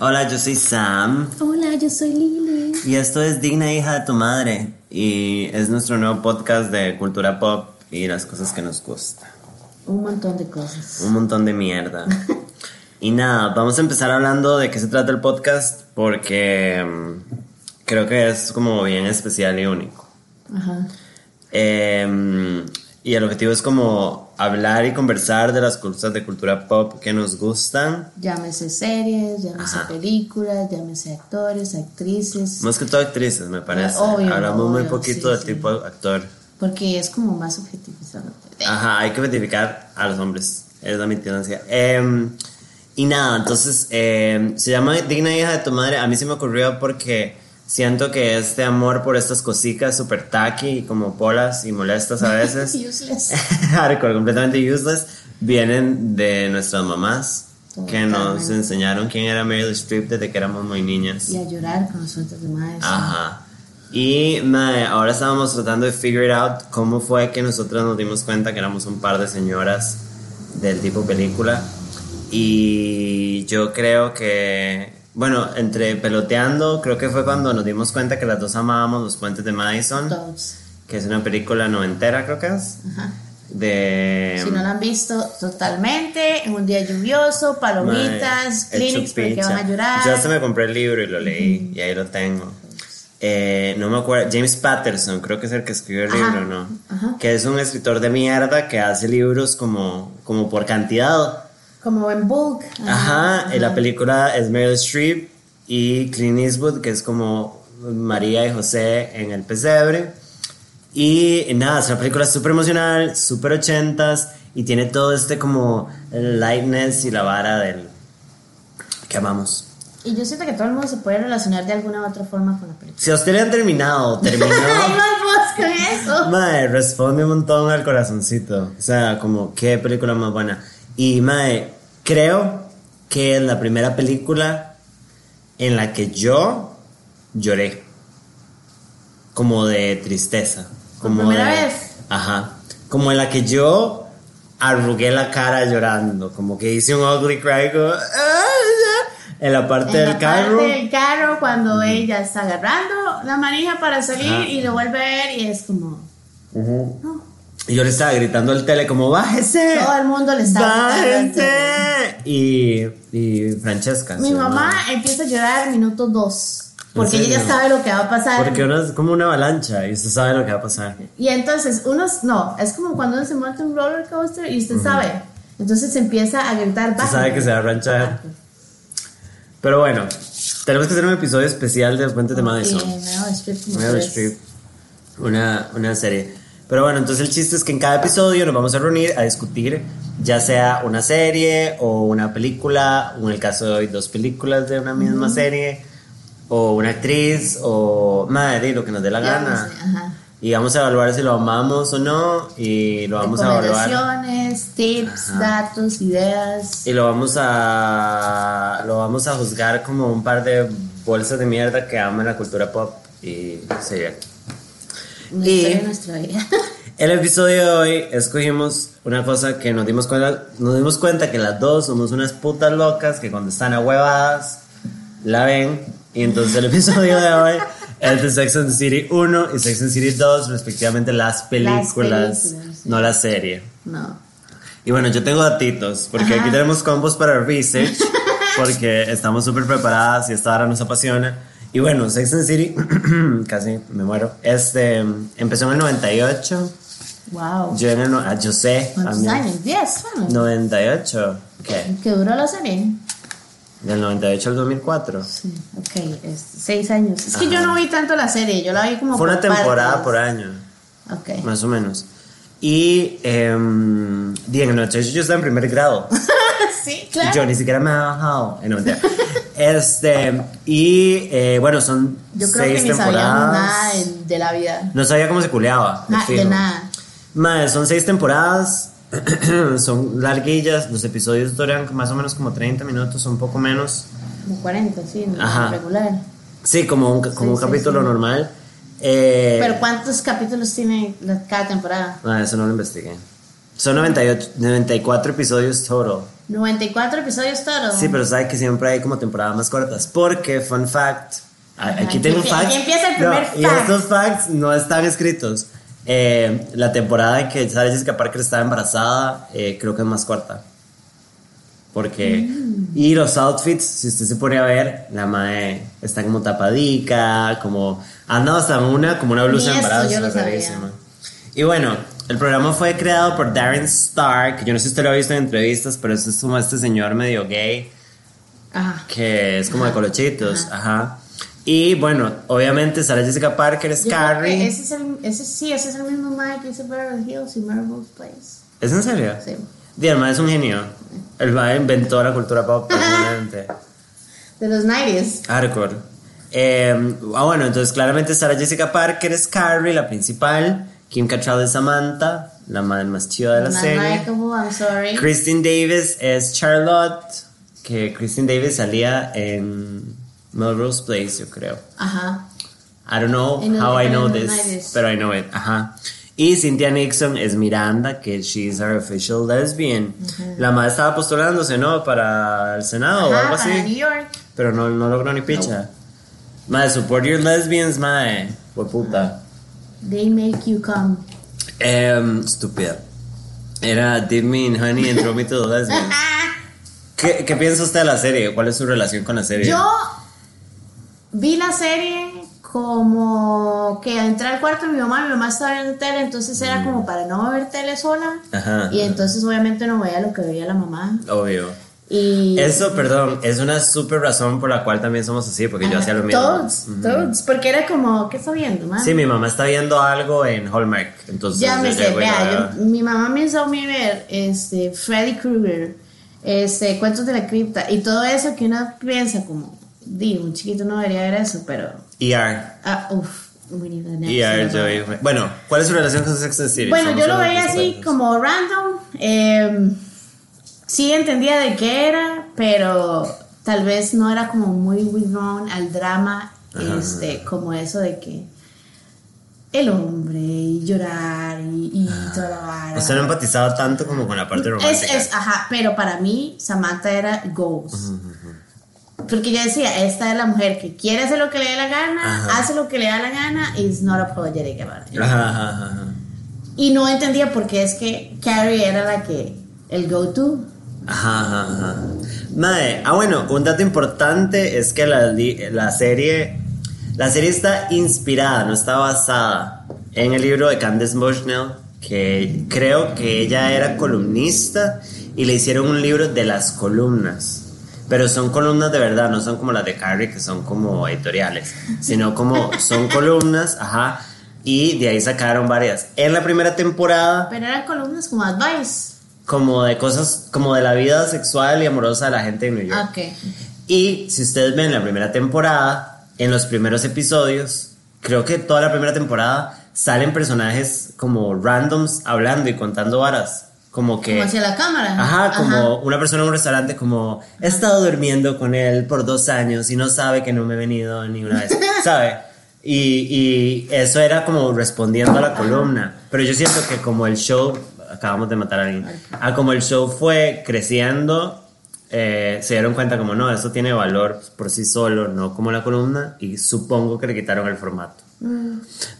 Hola, yo soy Sam Hola, yo soy Lili. y esto es Digna Hija de tu Madre y es nuestro nuevo podcast de cultura pop y las cosas que nos gustan. Un montón de cosas. Un montón de mierda. y nada, vamos a empezar hablando de qué se trata el podcast porque mm, creo que es como bien especial y único. Ajá. Eh, y el objetivo es como hablar y conversar de las cosas de cultura pop que nos gustan. Llámese series, llámese Ajá. películas, llámese actores, actrices. Más que todo actrices, me parece. Obvio, Hablamos muy poquito sí, del sí. tipo actor. Porque es como más objetivizado. Ajá, hay que identificar a los hombres. Es la tendencia. Eh, y nada, entonces eh, se llama Digna hija de tu madre. A mí se me ocurrió porque siento que este amor por estas cositas super tacky y como polas y molestas a veces, Useless. hardcore, completamente useless, vienen de nuestras mamás que nos enseñaron quién era Meryl Streep desde que éramos muy niñas. Y a llorar con los sueltos de madre. Ajá. Y mae, ahora estábamos tratando de figure out cómo fue que nosotros nos dimos cuenta que éramos un par de señoras del tipo película. Y yo creo que, bueno, entre peloteando, creo que fue cuando nos dimos cuenta que las dos amábamos Los Puentes de Madison, Todos. que es una película noventera, creo que es. Ajá. De. Si no la han visto totalmente, en un día lluvioso, palomitas, clinics porque van a llorar. Yo hasta me compré el libro y lo leí y ahí lo tengo. Eh, no me acuerdo, James Patterson, creo que es el que escribió el Ajá, libro, ¿no? ajá. Que es un escritor de mierda que hace libros como, como por cantidad. Como en bulk. Ajá, y la película es Meryl Streep y Clint Eastwood, que es como María y José en el pesebre. Y nada, es una película súper emocional, súper ochentas y tiene todo este como lightness y la vara del que amamos. Y yo siento que todo el mundo se puede relacionar de alguna u otra forma con la película. Si a usted le han terminado, terminó. ¡Ay, más vos con eso! Mae, responde un montón al corazoncito. O sea, como, qué película más buena. Y, Mae, creo que es la primera película en la que yo lloré. Como de tristeza. Como primera de- vez? Ajá. Como en la que yo arrugué la cara llorando. Como que hice un ugly cry. como, "Ah", en la parte En del la carro. parte del carro, cuando ella está agarrando la manija para salir Ajá. y lo vuelve a ver y es como... no. Y yo le estaba gritando al tele como, bájese. Todo el mundo le está gritando ¡Bájese! Y, y Francesca. Mi mamá empieza a llorar minuto dos. Porque ¿En ella ya sabe lo que va a pasar. Porque uno es como una avalancha y usted sabe lo que va a pasar. Y entonces, unos, no, es como cuando uno se monta un roller coaster y usted sabe. Entonces empieza a gritar Usted bajo. sabe que se va a arranchar. Pero bueno, tenemos que hacer un episodio especial de Puentes de Madison. Meryl. Streep. Una, una serie. Pero bueno, entonces el chiste es que en cada episodio nos vamos a reunir a discutir ya sea una serie o una película, o en el caso de hoy dos películas de una misma serie, o una actriz, o madre, lo que nos dé la Ya gana. no sé, ajá. Y vamos a evaluar si lo amamos o no, y lo vamos a evaluar. Tips, datos, ideas. Y lo vamos a lo vamos a juzgar como un par de bolsas de mierda que aman la cultura pop y sí. Una Y- historia de nuestra vida. El episodio de hoy escogimos una cosa que nos dimos cuenta, nos dimos cuenta que las dos somos unas putas locas que cuando están ahuevadas la ven y entonces el episodio de hoy es de Sex and the City 1 y Sex and the City 2 respectivamente las películas, películas, sí. no la serie. No. Y bueno, yo tengo datitos, porque Ajá. aquí tenemos combos para research, porque estamos súper preparadas y esta hora nos apasiona. Y bueno, Sex and City, casi me muero, este, empezó en el 98, Wow. yo, en el, no- ah, yo sé, ¿Cuántos mí- años? ¿Diez? Bueno. 98, ¿qué? ¿Qué duró la serie? Del 98 al 2004. Sí, ok, es seis años. Es que yo no vi tanto la serie, yo la vi como Fue una por temporada partes. por año, Ok. más o menos. Y, eh, en el 98 yo estaba en primer grado. sí, claro. Yo ni siquiera me he bajado. No. Este, y eh, bueno, son Yo creo seis que ni temporadas. nada de, de la vida. No sabía cómo se culeaba. Na- de nada. Madre, son seis temporadas. son larguillas. Los episodios duran más o menos como 30 minutos, un poco menos. Como 40, sí, Ajá. regular. Sí, como un, como Sí, un sí, capítulo sí. normal. Eh, Pero ¿cuántos capítulos tiene cada temporada? ah, eso no lo investigué. Son 98, 94 episodios total. 94 episodios todos. Sí, pero sabes que siempre hay como temporadas más cortas. Porque, fun fact, a- aquí tengo empie- facts. aquí empieza el No, primer Y fact. estos facts no están escritos. Eh, la temporada en que Sarah Jessica Parker estaba embarazada, eh, creo que es más corta. Porque. Mm. Y los outfits, si usted se pone a ver, la mae está como tapadica, como. Anda hasta una, como una blusa rarísima. Y bueno, el programa fue creado por Darren Star, que yo no sé si usted lo ha visto en entrevistas, pero es como este señor medio gay Ajá. que es como de colochitos, ajá. Y bueno, obviamente Sarah Jessica Parker es Yo Carrie. Ese es el, ese, sí, ese es el mismo Mike que hizo Beverly Hills y Melrose Place. ¿Es en serio? Sí. Mae es un genio. El mae inventó la cultura pop personalmente. De los 90s. Hardcore. Eh, ah, bueno, entonces claramente Sarah Jessica Parker es Carrie, la principal. Kim Cattrall es Samantha, la madre más chida de la serie. I'm sorry. Christine Davis es Charlotte, que Christine Davis salía en Melrose Place, yo creo. Ajá. I don't know how I know this, pero I know it. Ajá. Y Cynthia Nixon es Miranda, que she's our official lesbian. La madre estaba postulándose, ¿no? Para el Senado o algo para New así. York. Pero no, no logró ni picha. Madre, support your lesbians, madre. Fue puta. They make you come. Em, estúpida. Era Dip Me in Honey and Throw Me to the Lesbians. ¿Qué, ¿Qué piensa usted de la serie? ¿Cuál es su relación con la serie? Yo vi la serie como que entré al cuarto de mi mamá, mi mamá estaba viendo tele, entonces Mm. era como para no ver tele sola. Ajá. Y entonces obviamente no veía lo que veía la mamá. Obvio. Y Eso, perdón, es una súper razón por la cual también somos así, porque yo hacía lo mismo. Todos, todos, porque era como, ¿qué está viendo, mamá? Sí, mi mamá está viendo algo en Hallmark, entonces Ya me sé, vea, yo- mi mamá me hizo a mí ver este, Freddy Krueger, este, Cuentos de la Cripta y todo eso que uno piensa como, digo, un chiquito no debería ver eso, pero, ER. ah, uff, ER, yo. Bueno, ¿cuál es su relación con Sex and City? Bueno, Somos yo lo veía así como random, eh, sí entendía de qué era, pero tal vez no era como muy withdrawn al drama, Ajá. este, como eso de que el hombre y llorar y, y toda la vara. O sea, no empatizaba tanto como con la parte romántica. es, ajá, pero para mí Samantha era goals. Porque yo decía, esta es la mujer que quiere hacer lo que le dé la gana, Ajá. hace lo que le da la gana, is not apologetic about it. Ajá, ajá, ajá. Y no entendía por qué es que Carrie era la que, el go-to. Ajá, ajá, ajá. Madre, ah bueno, un dato importante es que la, la serie la serie está inspirada, no está basada en el libro de Candace Bushnell, que creo que ella era columnista y le hicieron un libro de las columnas. Pero son columnas de verdad, no son como las de Carrie, que son como editoriales, sino como son columnas, ajá, y de ahí sacaron varias. En la primera temporada Pero eran columnas como advice. Como de cosas, como de la vida sexual y amorosa de la gente de New York. Ok. Y si ustedes ven la primera temporada, en los primeros episodios, creo que toda la primera temporada salen personajes como randoms hablando y contando varas. Como que... Como hacia la cámara. Ajá, como una persona en un restaurante como he estado durmiendo con él por dos años y no sabe que no me he venido ni una vez, ¿sabe? Y, y eso era como respondiendo a la columna. Pero yo siento que como el show, acabamos de matar a alguien, ah, como el show fue creciendo, eh, se dieron cuenta como no, eso tiene valor por sí solo, no como la columna, y supongo que le quitaron el formato.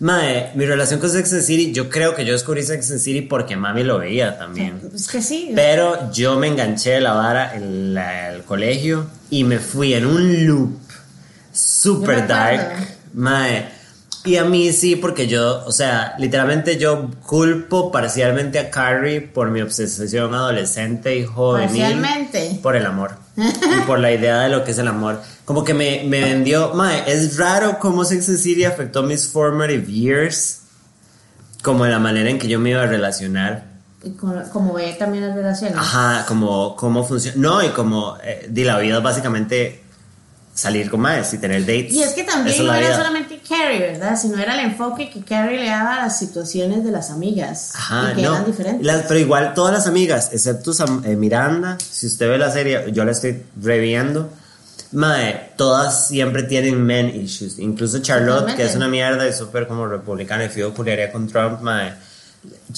Mae, mi relación con Sex and City, yo creo que yo descubrí Sex and City porque mami lo veía también. Es que sí. Pero yo me enganché de la vara en la- el colegio y me fui en un loop super dark. Mae. Y a mí sí, porque yo, o sea, literalmente yo culpo parcialmente a Carrie por mi obsesión adolescente y juvenil. Parcialmente. Por el amor. y por la idea de lo que es el amor. Como que me, me vendió. Mae, es raro cómo Sex and City afectó mis formative years. Como en la manera en que yo me iba a relacionar. Y como ve también las relaciones. Ajá, como cómo funciona. No, y como eh, di la vida básicamente salir con más y tener dates. Y es que también Esa es no era vida. solamente Carrie, ¿verdad? Sino era el enfoque que Carrie le daba a las situaciones de las amigas. Ajá, y que no. eran diferentes. Las- pero igual todas las amigas, excepto Sam- eh, Miranda, si usted ve la serie, yo la estoy reviendo. Mae, todas siempre tienen men issues. Incluso Charlotte, que es una mierda y súper como republicana y fijo culiaría con Trump, mae.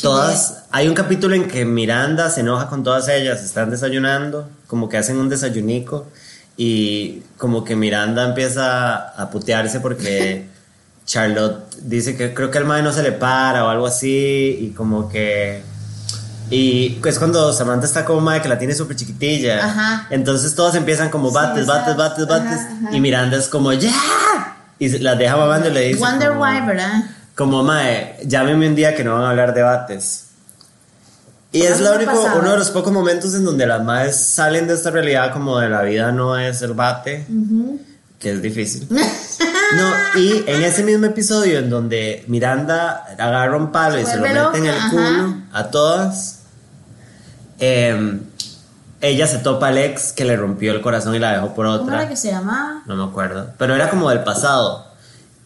todas, hay un capítulo en que Miranda se enoja con todas ellas, están desayunando, como que hacen un desayunico y como que Miranda empieza a putearse porque Charlotte dice que creo que el madre no se le para o algo así y como que y es cuando Samantha está como madre que la tiene súper chiquitilla. Ajá. Entonces todos empiezan como Sí, bates, bates, esas- bates, bates. ajá, ajá. Y Miranda es como, ¡ya! Y las deja mamando y le dice. Wonder como, Why, ¿verdad? Como, mae, llámeme un día que no van a hablar de bates. Y es A mí lo me único, pasaba. uno de los pocos momentos en donde las madres salen de esta realidad como de la vida no es el bate, que es difícil. No, y en ese mismo episodio en donde Miranda agarra un palo y se lo mete en el ajá. culo a todas, em, ella se topa al ex que le rompió el corazón y la dejó por ¿Cómo otra. era que se llamaba? No me acuerdo. Pero era como del pasado.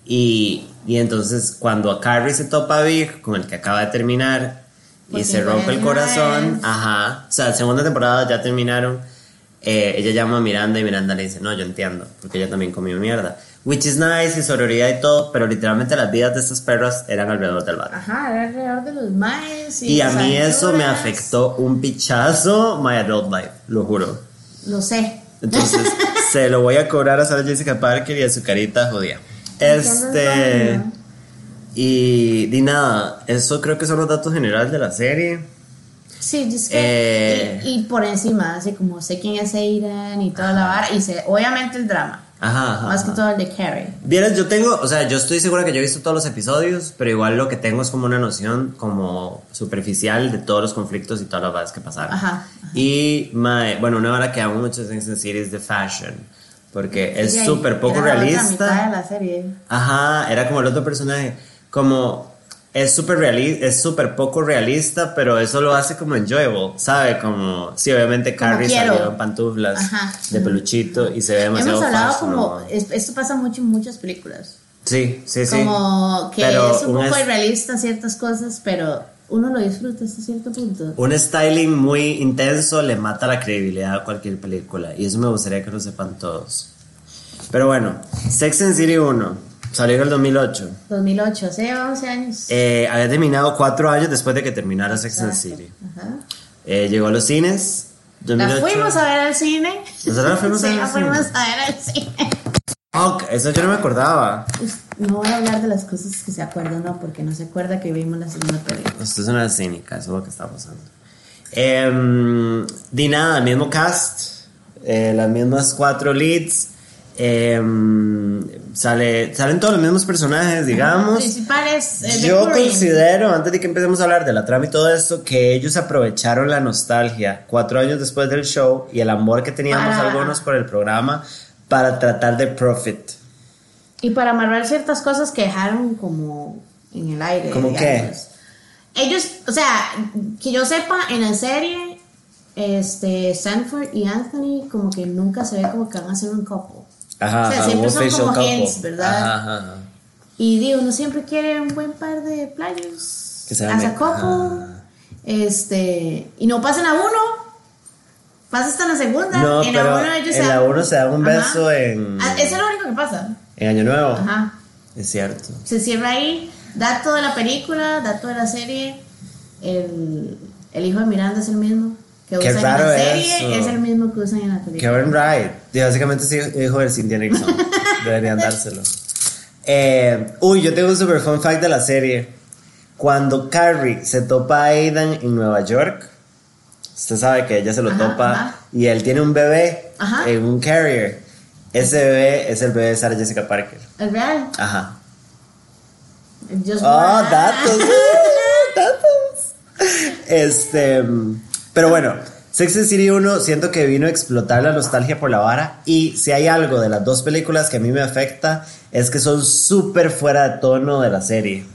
Y, y entonces cuando a Carrie se topa a Big, con el que acaba de terminar, y se rompe el corazón, ajá. O sea, segunda temporada ya terminaron. eh, ella llama a Miranda y Miranda le dice, no, yo entiendo, porque ella también comió mierda. Which is nice y sororidad y todo, pero literalmente las vidas de estas perras eran alrededor del bar. Ajá, era alrededor de los maes. Y, Y a mí eso me aventuras. afectó un pichazo my adult life, lo juro. Lo sé. Entonces, se lo voy a cobrar a Sarah Jessica Parker y a su carita. Entiendo Este. Y, di nada, eso creo que son los datos generales de la serie. Sí, es que. Eh. y, y por encima, así como sé quién es Aidan y toda la vara. Y sé, obviamente el drama. Ajá, ajá. Más que ajá. todo el de Carrie. Vieras, yo tengo, o sea, yo estoy segura que yo he visto todos los episodios, pero igual lo que tengo es como una noción como superficial de todos los conflictos y todas las cosas que pasaron. Ajá, ajá. Y, mae, bueno, una hora que amo mucho en esta serie es de fashion, porque es Y súper poco era la realista. mitad de la serie. Ajá, era como el otro personaje. Como es súper realista, es súper poco realista, pero eso lo hace como enjoyable, ¿sabe? Como, sí, obviamente Carrie salió en pantuflas Ajá. de peluchito y se ve demasiado Hemos hablado fashion, como. ¿no? es- esto pasa mucho en muchas películas. Sí, sí, sí. Como que Pero es un poco irrealista ciertas cosas, pero uno lo disfruta hasta cierto punto. Un styling muy intenso le mata la credibilidad a cualquier película y eso me gustaría que lo sepan todos. Pero bueno, Sex and City 1 salió en el 2008. 2008, hace 11 años. Eh, había terminado cuatro años después de que terminara Sex and Exacto. City. Ajá. Eh, llegó a los cines. La 2008. fuimos a ver al cine. Nosotros la fuimos a sí, ver la al cine. fuimos a ver al cine. Fuck, eso yo no me acordaba. No voy a hablar de las cosas que se acuerdan, no, porque no se acuerda que vimos la segunda película. Usted es una cínica, eso es lo que está pasando. Em, di nada, el mismo cast, eh, las mismas cuatro leads. em, sale, salen todos los mismos personajes, digamos. Principales. eh, Yo considero, antes de que empecemos a hablar de la trama y todo esto, que ellos aprovecharon la nostalgia cuatro años después del show y el amor que teníamos Para- algunos por el programa para tratar de profit. Y para amarrar ciertas cosas que dejaron como en el aire. ¿Cómo qué? Ellos, o sea, que yo sepa, en la serie, este, Sanford y Anthony como que nunca se ve como que van a ser un couple. Ajá, O sea, ajá, siempre son como hints, ¿verdad? Ajá, ajá. Y digo, uno siempre quiere un buen par de playos. Que se a. Ajá. Este, y no pasan a uno. Pasa hasta la segunda. No, en pero la uno ellos en se la uno se dan un beso en- Ah, Eso es lo único que pasa. En Año Nuevo. Ajá. Es cierto. Se cierra ahí. Dato de la película, dato de la serie. El, el hijo de Miranda es el mismo que Qué usan en raro la serie. eso. Es el mismo que usan en la película. Kevin Wright. Y básicamente es hijo de Cynthia Nixon. Deberían dárselo. Eh, uy, yo tengo un super fun fact de la serie. Cuando Carrie se topa a Aidan en Nueva York, usted sabe que ella se lo Ajá, topa ajá. y él tiene un bebé Ajá. en un carrier. Ese bebé es el bebé de Sarah Jessica Parker. ¿Es real? Ajá. Just Oh, one. datos. datos. Este, pero bueno, Sex and City 1 siento que vino a explotar la nostalgia por la vara y si hay algo de las dos películas que a mí me afecta es que son súper fuera de tono de la serie.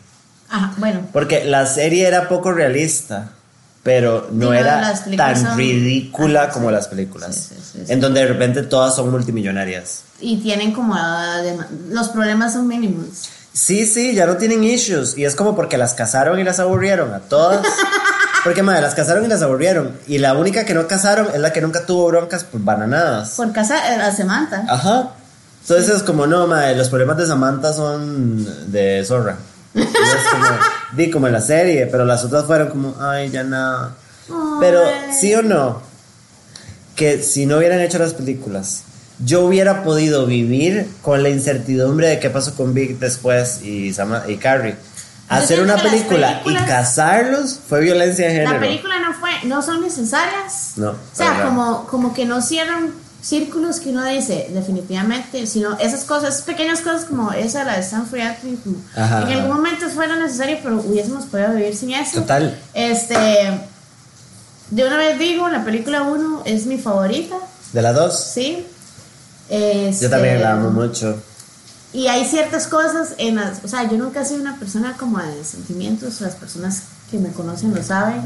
Ajá, bueno. Porque la serie era poco realista, pero no era tan son- ridícula como sí. las películas. Sí, sí. En donde de repente todas son multimillonarias. Y tienen como ah, los problemas son mínimos. Sí, sí, ya no tienen issues. Y es como porque las casaron y las aburrieron a todas. Porque, madre, las casaron y las aburrieron. Y la única que no casaron es la que nunca tuvo broncas por bananadas. Por casa eh, a Samantha. Ajá. Entonces es como, no, madre, los problemas de Samantha son de zorra. Es como, en la serie, pero las otras fueron como, ay, ya nada. Pero, sí o no, que si no hubieran hecho las películas, yo hubiera podido vivir con la incertidumbre de qué pasó con Vic después y, Sama- y Carrie. Hacer una película y casarlos fue violencia de género. La película no fue, no son necesarias. No, O sea, para como, como que no cierran círculos que uno dice, definitivamente, sino esas cosas, pequeñas cosas como esa, la de Stanford como Ajá, en ajá. algún momento fuera necesario, pero hubiésemos podido vivir sin eso. Total. Este, de una vez digo, la película 1 es mi favorita, De las dos, ¿sí? Este, yo también la amo mucho. Y hay ciertas cosas en las, o sea, yo nunca he sido una persona como de sentimientos, las personas que me conocen lo saben,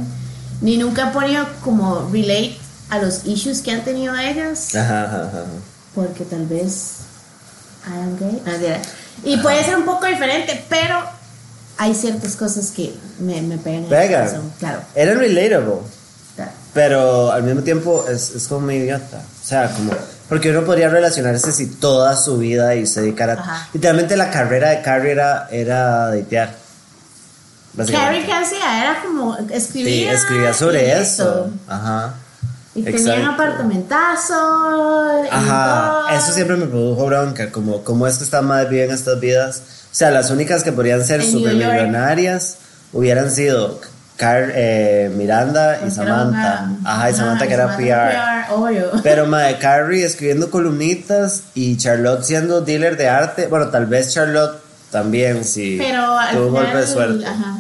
ni nunca he podido como relate a los issues que han tenido ellas, Ajá, ajá, ajá. porque tal vez I am gay. Mentira. y puede ser un poco diferente, pero hay ciertas cosas que me, me pegan en el Pega. corazón, claro. Eran relatable. claro. Pero al mismo tiempo es, es como muy idiota. O sea, como. Porque uno podría relacionarse si toda su vida y se dedicara. Ajá. Literalmente la carrera de Carrie era, era datear. Carrie que hacía era como Sí, escribía. escribía y sobre eso. Ajá. Y tenía un Exacto. apartamentazo. y Ajá. todo. Eso siempre me produjo bronca. Como, como es que estas madres viven estas vidas. O sea, las únicas que podrían ser En New super York. millonarias hubieran sido Car eh, Miranda y Samantha. Ajá, y Samantha que era Samantha PR. obvio. Pero Mae Carrie escribiendo columnitas y Charlotte siendo dealer de arte. Bueno, tal vez Charlotte también, sí. Pero al tuvo un golpe de suerte. Ajá.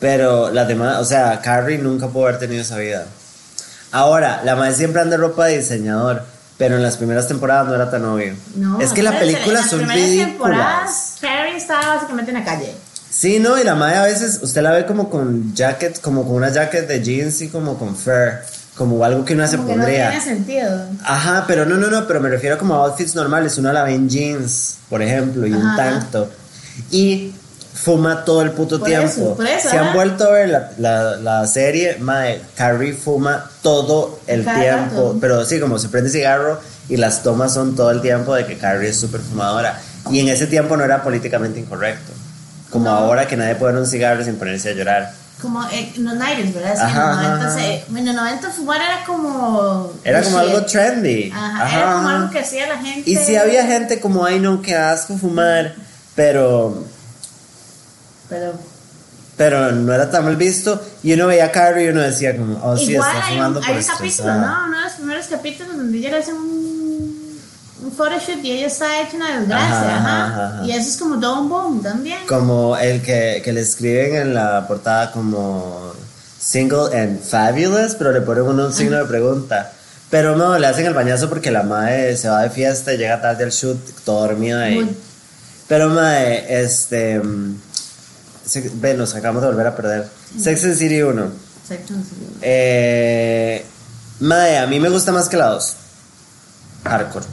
Pero las demás, o sea, Carrie nunca pudo haber tenido esa vida. Ahora, la Mae siempre anda ropa de diseñador, pero en las primeras temporadas no era tan obvio. No, es que las espérense, películas en son las primeras ridículas. temporadas, Carrie estaba básicamente en la calle. Sí, no, y la Mae a veces usted la ve como con jacket, como con una jacket de jeans y como con fur, como algo que uno se que no pondría. tiene sentido. Ajá, pero no, no, no, pero me refiero como a outfits normales. Uno la ve en jeans, por ejemplo, y un tank top. Y fuma todo el puto Por tiempo. eso, por eso, Si han vuelto a ver la, la, la serie, mae, Carrie fuma todo el Cada tiempo. rato. Pero sí, como se prende cigarro y las tomas son todo el tiempo de que Carrie es súper fumadora. Y en ese tiempo no era políticamente incorrecto. Como No. ahora que nadie puede ver un cigarro sin ponerse a llorar. Como eh, en los 90 ¿verdad? Sí, Ajá, en los 90 ajá. se- en los 90 fumar era como. Era como shit. algo trendy. Ajá, era como Ajá. algo que hacía la gente. Y si había gente como, ay no, qué asco fumar, pero, Pero. pero no era tan mal visto. Y uno veía a Carrie y uno decía como, oh sí, Igual está hay fumando un, por hay un capítulo. ¿no? Uno de los primeros capítulos donde ella le hace un, un photoshoot y ella está hecha una desgracia, Ajá, ajá, ajá. Y eso es como todo un boom también. Como el que, que le escriben en la portada como single and fabulous, pero le ponen un signo de pregunta. Pero no, le hacen el bañazo porque la madre se va de fiesta y llega tarde al shoot, todo dormido ahí. Muy- Pero madre, este... mm, se- Ve, nos acabamos de volver a perder. Sex and City 1. Exacto, sí. Eh, mae, a mí me gusta más que la 2. Hardcore.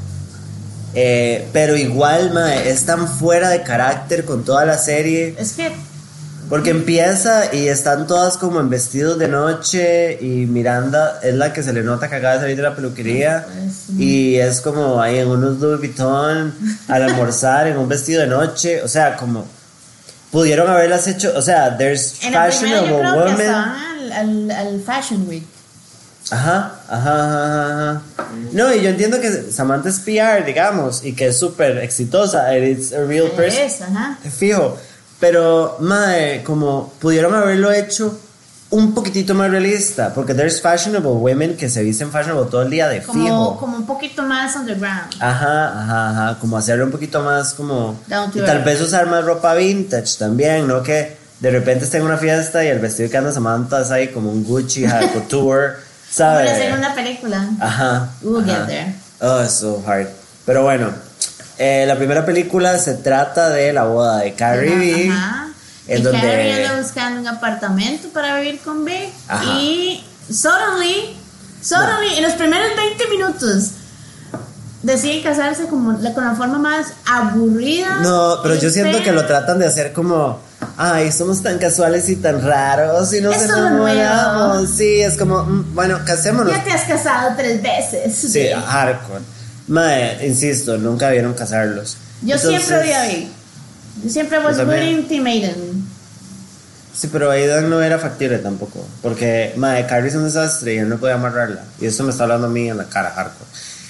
Eh, pero igual, mae, es tan fuera de carácter con toda la serie. Es que Porque empieza y están todas como en vestidos de noche y Miranda es la que se le nota que acaba de salir de la peluquería y es como ahí en unos Louis Vuitton al almorzar en un vestido de noche, o sea, como pudieron haberlas hecho, o sea, there's en yo fashionable que estaban al, al, al Fashion Week. Ajá, ajá, ajá, ajá. No, y yo entiendo que Samantha es PR, digamos, y que es súper exitosa, it's a real person. Es, ajá. Fijo, pero, madre, como pudieron haberlo hecho un poquitito más realista, porque there's fashionable women que se visten fashionable todo el día de Como, fijo. como un poquito más underground. Ajá, ajá, ajá, como hacerlo un poquito más como... Down to Y tal earth. vez usar más ropa vintage también, ¿no? Que de repente esté en una fiesta y el vestido que anda Samantha es ahí como un Gucci, haute couture, ¿sabes? la segunda película. Ajá. We'll ajá. get there. Oh, it's so hard. Pero bueno, eh, la primera película se trata de la boda de Carrie B. Ajá. En y donde. Carrie anda buscando un apartamento para vivir con. Ajá. Y suddenly, suddenly, en los primeros 20 minutos, deciden casarse como la, con la forma más aburrida. No, pero yo siento que lo tratan de hacer como. Ay, somos tan casuales y tan raros y nos Eso enamoramos. Sí, es como, mm, bueno, casémonos. Ya te has casado tres veces. Sí, Vic. hardcore. Mae, insisto, nunca vieron casarlos. Yo Entonces, siempre vi a Vic. Yo siempre was Team Maiden. Sí, pero Aidan no era factible tampoco. Porque, madre, Carrie es un desastre y él no podía amarrarla. Y eso me está hablando a mí en la cara, hardcore.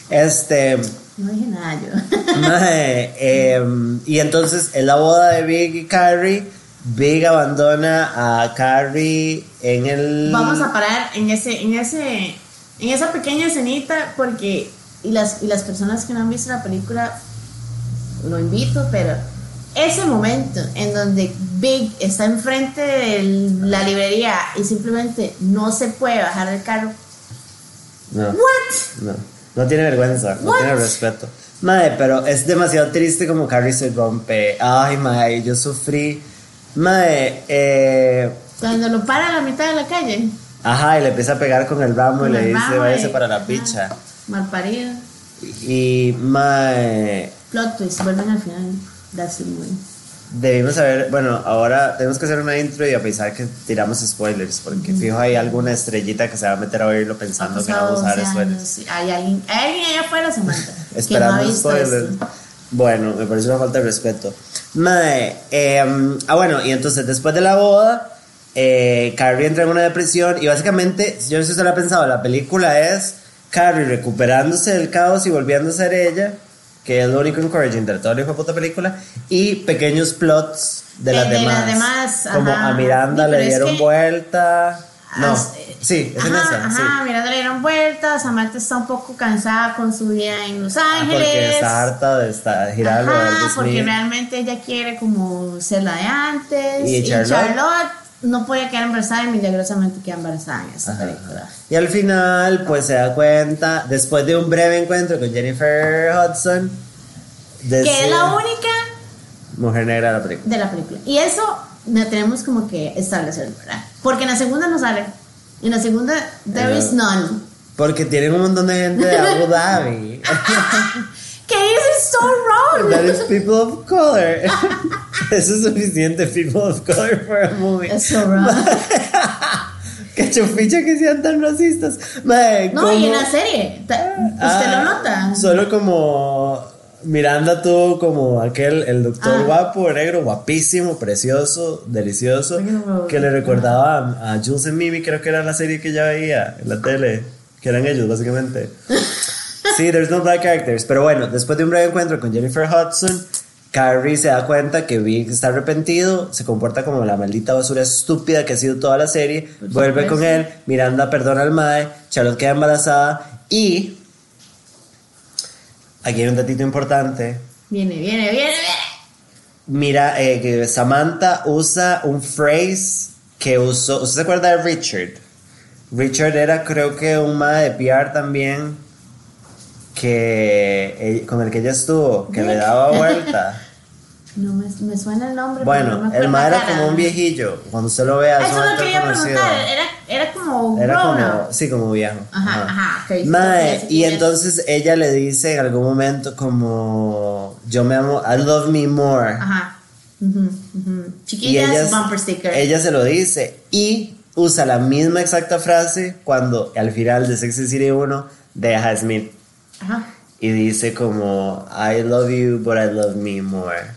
Este. No dije nada yo. Mae, em, y entonces en la boda de Big y Carrie, Big abandona a Carrie en el. Vamos a parar en ese, en ese, en esa pequeña escenita porque y las y las personas que no han visto la película lo invito, pero ese momento en donde Big está enfrente de la librería y simplemente no se puede bajar del carro. No, What? no, no tiene vergüenza, no What? tiene respeto. Madre, pero es demasiado triste como Carrie se rompe. Ay, madre, yo sufrí. Madre, eh. Cuando lo para a la mitad de la calle. Ajá, y le empieza a pegar con el ramo y le dice, váyase para la picha. Mal parido. Y, mae, Plot twist, vuelven al final. That's it, güey. debimos haber, bueno, ahora tenemos que hacer una intro y a pesar que tiramos spoilers, porque fijo hay alguna estrellita que se va a meter a oírlo pensando que no vamos a dar Pasado 12 spoilers. sí. Hay alguien, hay alguien allá afuera, que no Esperando spoilers. esto. Bueno, me parece una falta de respeto. Mae, em, ah, bueno, y entonces después de la boda, eh, Carrie entra en una depresión y básicamente, yo no sé si usted lo ha pensado, la película es Carrie recuperándose del caos y volviendo a ser ella, que es lo único encouraging de toda la puta película, y pequeños plots de, las de las demás. demás, Como ajá. a Miranda Sí, le pero es dieron que- vuelta. No, Ah, sí, es en ajá, esa, sí. Ajá, Miranda le dieron vueltas, Samantha está un poco cansada con su vida en Los Ah, Ángeles. Porque está harta de estar, girar Ajá, porque realmente ella quiere como ser la de antes. ¿Y Charlotte? no podía quedar embarazada y milagrosamente queda embarazada en Ajá. película. Y al final, pues se da cuenta, después de un breve encuentro con Jennifer Hudson, Que es la única mujer negra de la película. de la película. Y eso tenemos como que establecer, ¿verdad? Porque en la segunda no sale. En la segunda, there is none. Porque tienen un montón de gente de Abu Dhabi. ¿Qué es so wrong? That is people of color. Eso es suficiente people of color for a movie. Es so wrong. Que chuficha que sean tan racistas. No, y en ¿cómo? la serie, ¿usted Ah, lo nota? Solo como Miranda tuvo como aquel, el doctor Ah. guapo, negro, guapísimo, precioso, delicioso, que le recordaba a, a Jules and Mimi, creo que era la serie que ella veía en la tele, que eran ellos básicamente. Sí, there's no black characters. Pero bueno, después de un breve encuentro con Jennifer Hudson, Carrie se da cuenta que Big está arrepentido, se comporta como la maldita basura estúpida que ha sido toda la serie, vuelve con él, Miranda perdona al Mae, Charlotte queda embarazada y aquí hay un datito importante. Viene, viene, viene, viene. Mira, eh, que Samantha usa un phrase que usó. ¿Usted se acuerda de Richard? Richard era, creo que, un mae de PR también. Que eh, con el que ella estuvo, que le daba vuelta. No me, me suena el nombre. pero Bueno, no me el mae era cara. como un viejillo. Cuando usted lo vea, es Eso un lo conocido. preguntar. Era, era como Era como, sí, como viejo. Ajá, ajá, sí, Mae, y es. entonces ella le dice en algún momento como, yo me amo, I love me more. Ajá. Ujú, ujú. Y Chiquillas, ella, bumper sticker. ella se lo dice y usa la misma exacta frase cuando al final de Sex and the City 1 deja a Smith Ajá. y dice como I love you but I love me more.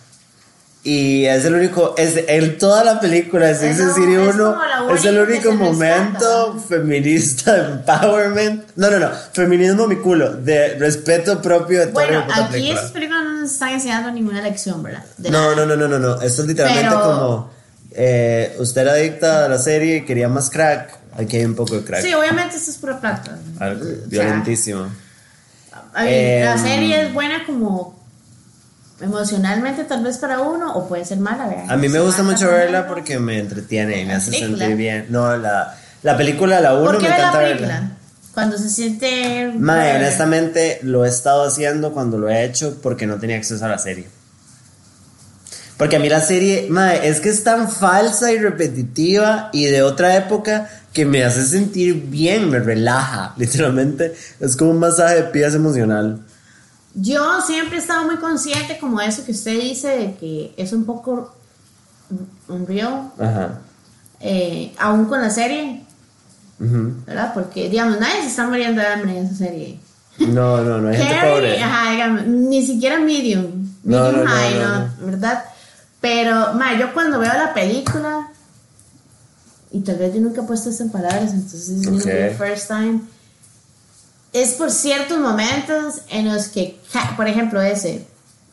Y es el único, es en toda la película de Sex and City es 1 como la es el único momento rescata. feminista empowerment. No, no, no, feminismo mi culo, de respeto propio de toda Bueno, la aquí película. esas películas no nos están enseñando ninguna lección, ¿verdad? De No, no, no, no, no, no. Esto es literalmente Pero- como eh, usted era adicta a la serie y quería más crack. Aquí hay un poco de crack. Sí, obviamente esto es pura plata. Algo O sea, violentísimo. a ver, la Em, serie es buena como emocionalmente tal vez para uno o puede ser mala, ¿verdad? A mí me gusta mucho verla porque me entretiene y me hace película. sentir bien. No, la, la película, la 1 ¿Por me encanta la verla. Cuando se siente... Mae, honestamente lo he estado haciendo cuando lo he hecho porque no tenía acceso a la serie. Porque a mí la serie, mae, es que es tan falsa y repetitiva y de otra época que me hace sentir bien, me relaja, literalmente. Es como un masaje de pies emocional. Yo siempre he estado muy consciente como de eso que usted dice, de que es un poco unreal, Ajá. eh, aún con la serie. ¿verdad? Porque, digamos, nadie se está muriendo de hambre en esa serie. No, no, no hay gente pobre. ajá, digamos, ni siquiera medium, No, medium no, high, no. ¿Verdad? Pero, ma, yo cuando veo la película, y tal vez yo nunca he puesto esto en palabras, entonces es the first time. Es por ciertos momentos en los que, por ejemplo, ese,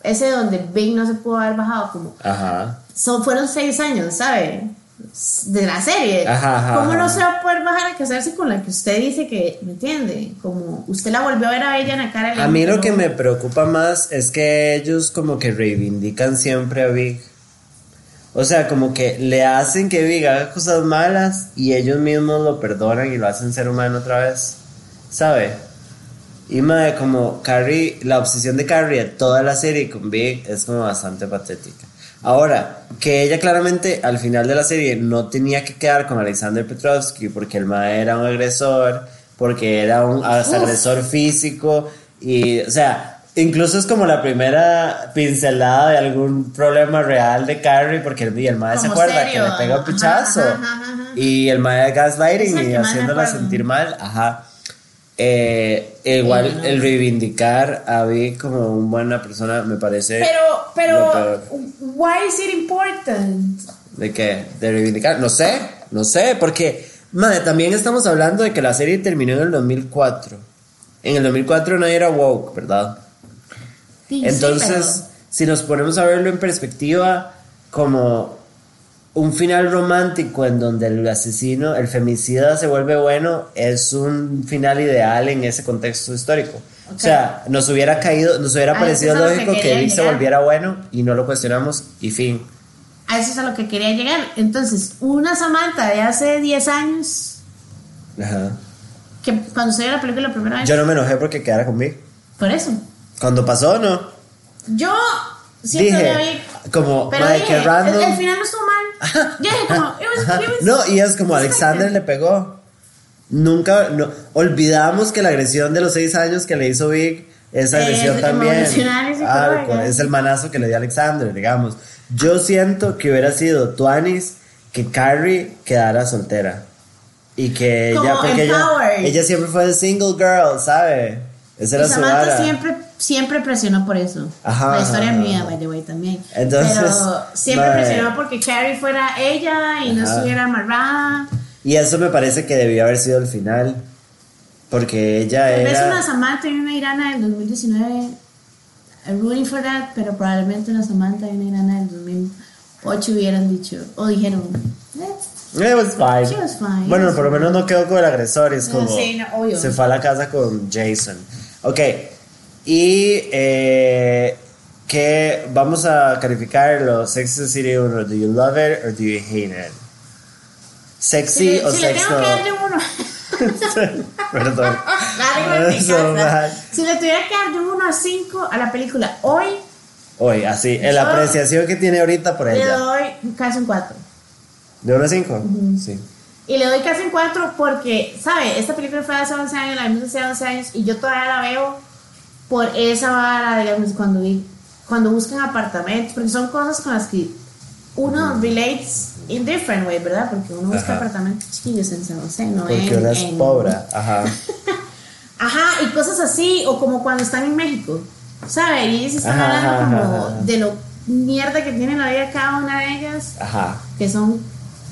ese donde Big no se pudo haber bajado, como Ajá. son, fueron seis años, ¿sabe? De la serie. Ajá, ajá, ¿Cómo no se va a poder bajar a casarse con la que usted dice que, ¿me entiende? Como usted la volvió a ver a ella en la cara. A mí lo que me preocupa más es que ellos como que reivindican siempre a Big. O sea, como que le hacen que Big haga cosas malas y ellos mismos lo perdonan y lo hacen ser humano otra vez. ¿Sabe? Y madre, como Carrie, la obsesión de Carrie de toda la serie con Big es como bastante patética. Ahora, que ella claramente al final de la serie no tenía que quedar con Alexander Petrovsky porque el mae era un agresor, porque era un agresor físico y, o sea, incluso es como la primera pincelada de algún problema real de Carrie porque el, el mae se acuerda serio, que le pega un pichazo ajá, ajá, ajá. y el mae gaslighting y haciéndola sentir mal, ajá. Eh, igual no. el reivindicar a Vic como una buena persona me parece Pero, pero, why is it important? de que de reivindicar, no sé, no sé, porque madre, también estamos hablando de que la serie terminó en el 2004. En el 2004 nadie era woke, ¿verdad? Sí, sí, Entonces, si nos ponemos a verlo en perspectiva como un final romántico en donde el asesino, el femicida se vuelve bueno, es un final ideal en ese contexto histórico. O Ok. sea, nos hubiera caído, nos hubiera Ah, parecido a lo lógico que que Vic se volviera bueno y no lo cuestionamos y fin. a eso es a lo que quería llegar. Entonces, una Samantha de hace 10 años, Ajá. que cuando se vio la película la primera vez, Yo no me enojé porque quedara con Vic. por eso. Cuando pasó, no. Yo siento que Dije, vi. como, Pero dije, el, el final no estuvo mal. Yo dije, como, it was, Ajá. it was No, y es como. Alexander le pegó. Nunca, no, olvidamos que la agresión de los seis años que le hizo Vic, esa Eh, agresión es también. Ah, es el manazo que le dio Alexander, digamos. Yo siento que hubiera sido Tuanis que Carrie quedara soltera. Y que ella, porque ella, ella siempre fue de single girl, ¿sabe? Esa Y era su Samantha vara. siempre, siempre presionó por eso. Ajá, la historia ajá, mía, ajá. by the way, también. Entonces, Pero siempre madre. presionó porque Carrie fuera ella y no estuviera amarrada. Y eso me parece que debió haber sido el final. Porque ella Tal vez era. una Samantha y una Irana del 2019, I'm rooting for that, pero probablemente una Samantha y una Irana del 2008 hubieran dicho, o dijeron, eh, It was fine. She was fine, Bueno, was por lo menos no quedó con el agresor. Es Ah, como. sí, no, obvio. Se fue a la casa con Jason. Ok. Y. Eh, que vamos a calificar los Sex and City 1. Do you love it or do you hate it? Sexy si, o si le sex tengo no. que dar de uno, Perdón. So si le tuviera que dar de 1 a 5 a la película hoy, Oye, así, en la apreciación que tiene ahorita por le ella. doy casi un 4. ¿De 1 a 5? Sí. Y le doy casi un 4 porque, ¿sabe? Esta película fue hace 11 años, la vimos hace 11 años y yo todavía la veo por esa vara, digamos, cuando, vi, cuando buscan apartamentos, porque son cosas con las que uno relates in different way, ¿verdad? Porque uno busca Ajá. apartamentos chiquillos en San José, ¿no? Porque en- uno es en- pobre. Ajá. Ajá, y cosas así, o como cuando están en México, ¿sabe? Y ellos están Ajá, hablando ajá, como de lo mierda que tiene la vida cada una de ellas que son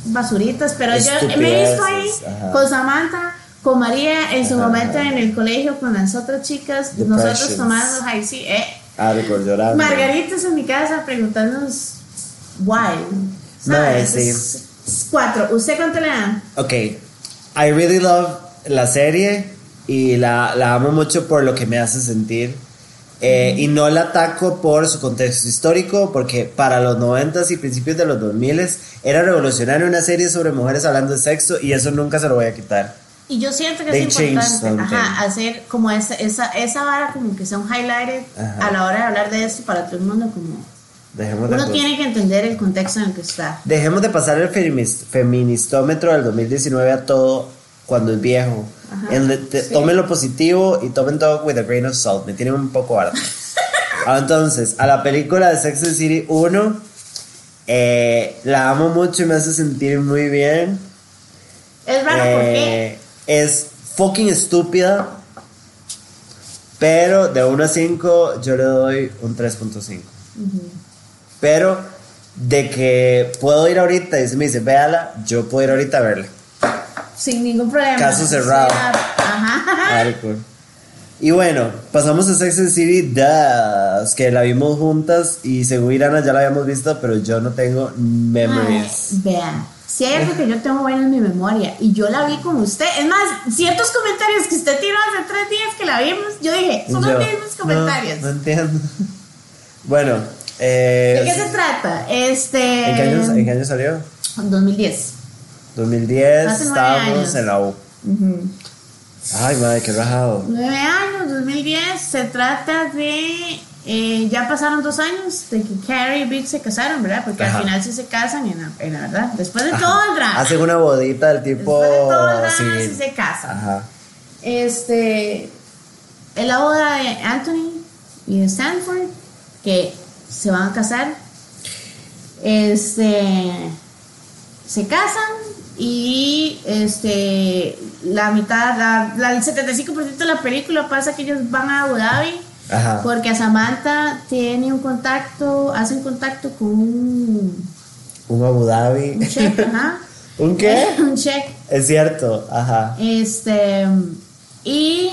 basuritas, pero yo me he visto ahí con Samantha, con María en su momento en el colegio con las otras chicas, nosotros tomando high sí, eh. Algo llorando. Margaritas en mi casa preguntándonos why. ¿sabes? sí. Es- es cuatro. ¿Usted cuánto le dan? Ok, I really love la serie y la, la amo mucho por lo que me hace sentir. Eh, Y no la ataco por su contexto histórico, porque para los 90s y principios de los 2000 era revolucionario una serie sobre mujeres hablando de sexo y eso nunca se lo voy a quitar. Y yo siento que They es importante ajá, hacer como esa, esa, esa vara como que sea un highlighted Ajá. a la hora de hablar de esto para todo el mundo como Dejemos de, uno tiene que entender el contexto en el que está. dejemos de pasar el feminist- feministómetro del 2019 a todo cuando es viejo. Te- sí. Tomen lo positivo y tomen todo with a grain of salt. Me tienen un poco harta. Entonces, a la película de Sex and City 1, eh, la amo mucho y me hace sentir muy bien. Es raro porque Eh, es fucking estúpida. Pero de 1 a 5 yo le doy un 3.5. Pero de que puedo ir ahorita y se me dice, véala, yo puedo ir ahorita a verla. Sin ningún problema. Caso cerrado. Ajá. Hardcore. Y bueno, pasamos a Sex and City 2, que la vimos juntas y según Irana ya la habíamos visto, pero yo no tengo memories. Ay, vean, si hay algo que yo tengo bueno en mi memoria y yo la vi con usted, es más, ciertos comentarios que usted tiró hace tres días que la vimos, yo dije, son Yo, los mismos comentarios. No, entiendo. Bueno, eh, ¿De qué se trata? Este. ¿en, qué año, en qué año salió? 2010. 2010, Hace estábamos años. en la U. Ay, madre, qué rajado. Nueve años, 2010. Se trata de. Eh, ya pasaron dos años de que Carrie y Big se casaron, ¿verdad? Porque Ajá. al final sí se casan, en la, en la verdad. Después de Ajá. todo el drama. Hacen una bodita del tipo. Después de todo el drama, civil. sí se casan. Ajá. Este. Es la boda de Anthony y de Stanford, que se van a casar. Este. Se casan y este. La mitad, la, la- el 75% de la película pasa que ellos van a Abu Dhabi. Ajá. Porque a Samantha tiene un contacto, hace un contacto con un, Un Abu Dhabi. un cheque, ajá. ¿Un qué? un cheque. Es cierto, ajá. Este, y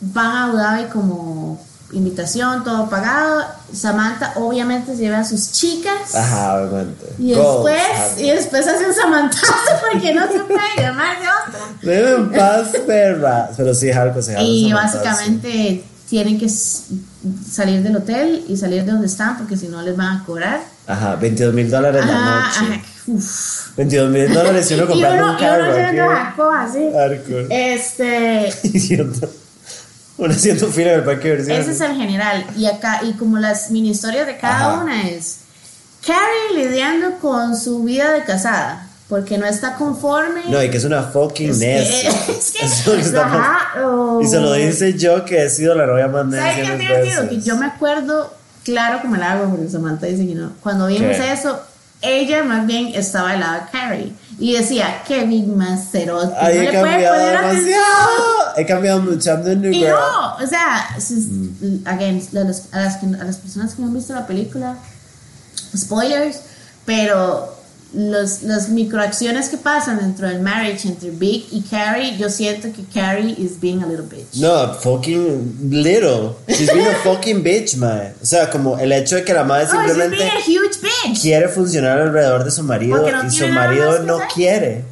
van a Abu Dhabi como invitación, todo pagado. Samantha obviamente lleva a sus chicas. Ajá, obviamente. Y Goals, después, ajá. y después hace un samantazo porque no se puede llamar de otra. Déjame en paz, perra. Pero sí, Harco se Y básicamente tienen que salir del hotel y salir de donde están porque si no les van a cobrar. Ajá, 22 mil dólares la noche. ajá, uf. 22 mil dólares y uno comprando un y uno carro. haciendo así. Este. Uno haciendo fila en el parque de ese es el general. Y acá, y como las mini historias de cada Ajá. una es Carrie lidiando con su vida de casada. Porque no está conforme. No, y que es una fucking Es que- es que- Eso es ajá, o- Y se lo dice yo que he sido la novia más necia. ¿Sabes qué veces. Que yo me acuerdo, claro como el agua, porque Samantha dice que no. Cuando vimos ¿Qué? eso, ella más bien estaba al lado de Carrie. Y decía, Kevin más cerote. Ay, no he le cambiado poner demasiado. He cambiado mucho. I'm the new Y girl. no, o sea, Mm. again, a las, a, las, que- a las personas que no han visto la película, spoilers, pero los, las microacciones que pasan dentro del marriage entre Big y Carrie, yo siento que Carrie is being a little bitch. No, fucking little. She's being a fucking bitch, man. O sea, como el hecho de que la madre Oh, simplemente a huge bitch. quiere funcionar alrededor de su marido no y su marido no quiere.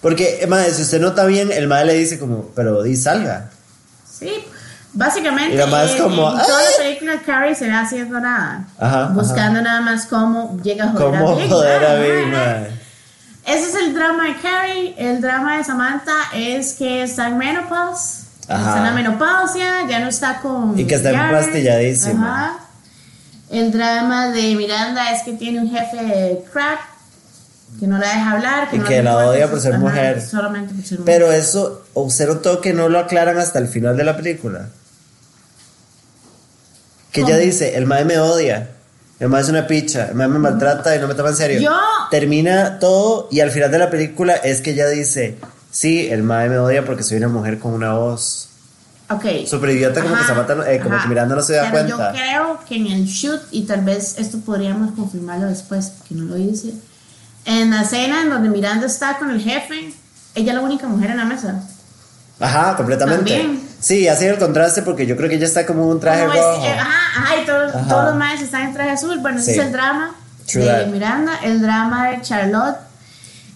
Porque, madre, si usted nota bien, el madre le dice como, pero di salga. Sí, básicamente Y es en- como, en toda la película Carrie se ve haciendo nada. Ajá, buscando nada más cómo llega a joder ¿Cómo a Big. joder a? Ese es el drama de Carrie. El drama de Samantha es que está en menopause. Está en la menopausia, ya no está con. Y que está empastilladísima. El drama de Miranda es que tiene un jefe crack que no la deja hablar. Que Y no que la odia por ser ajá, mujer. Solamente por ser mujer. Pero eso, usted notó que no lo aclaran hasta el final de la película. Que ella dice, el mae me odia. El mae es una picha. El mae me maltrata y no me toma en serio. Yo- Termina todo y al final de la película es que ella dice, sí, el mae me odia porque soy una mujer con una voz. Ok. Súper idiota, como que Samantha no- eh, como ajá. que Miranda no se da Pero cuenta. Yo creo que en el shoot, y tal vez esto podríamos confirmarlo después, que no lo hice. En la escena en donde Miranda está con el jefe, ella es la única mujer en la mesa. Ajá, completamente. También. Sí, hace el contraste porque yo creo que ella está como un traje es- rojo. eh, ajá, ajá, y todos, Ajá. todos los maestros están en traje azul. Bueno, ese Sí. es el drama True de that. Miranda. El drama de Charlotte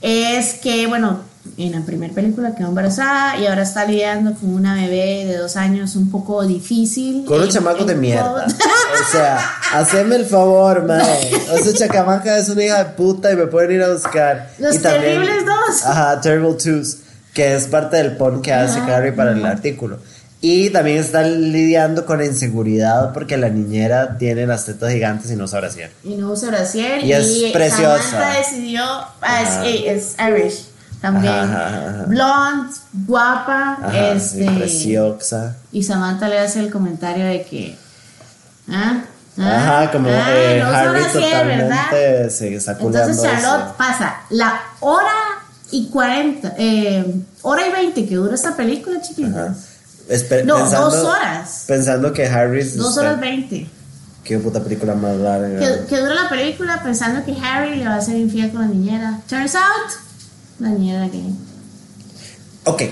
es que, bueno, en la primera película quedó embarazada y ahora está lidiando con una bebé de dos años un poco difícil. Con un chamaco de mierda. todo- O sea, haceme el favor, mae. Esa chacamaca es una hija de puta y me pueden ir a buscar. Los y también, Terribles Dos. Ajá, Terrible Twos, que es parte del pon que hace Ajá, Carrie para el artículo. Y también están lidiando con la inseguridad porque la niñera tiene las tetas gigantes y no sabe hacer. y no usa brasier Y es preciosa. Samantha decidió ah, Ajá. es, es Irish también Ajá, ajá, ajá. blonde guapa este sí, preciosa. y Samantha le hace el comentario de que ah, ah, Ajá, como ah, eh, no usa Harry brasier, ¿verdad? totalmente se está entonces Charlotte eso. pasa la hora y 40 eh, hora y 20 que dura esta película chiquita Ajá. Espe- no pensando- dos horas Pensando que Harry dos horas 20 Qué puta película más larga. Que, que dura la película pensando que Harry le va a ser infiel con la niñera. Turns out, la niñera gay. Ok,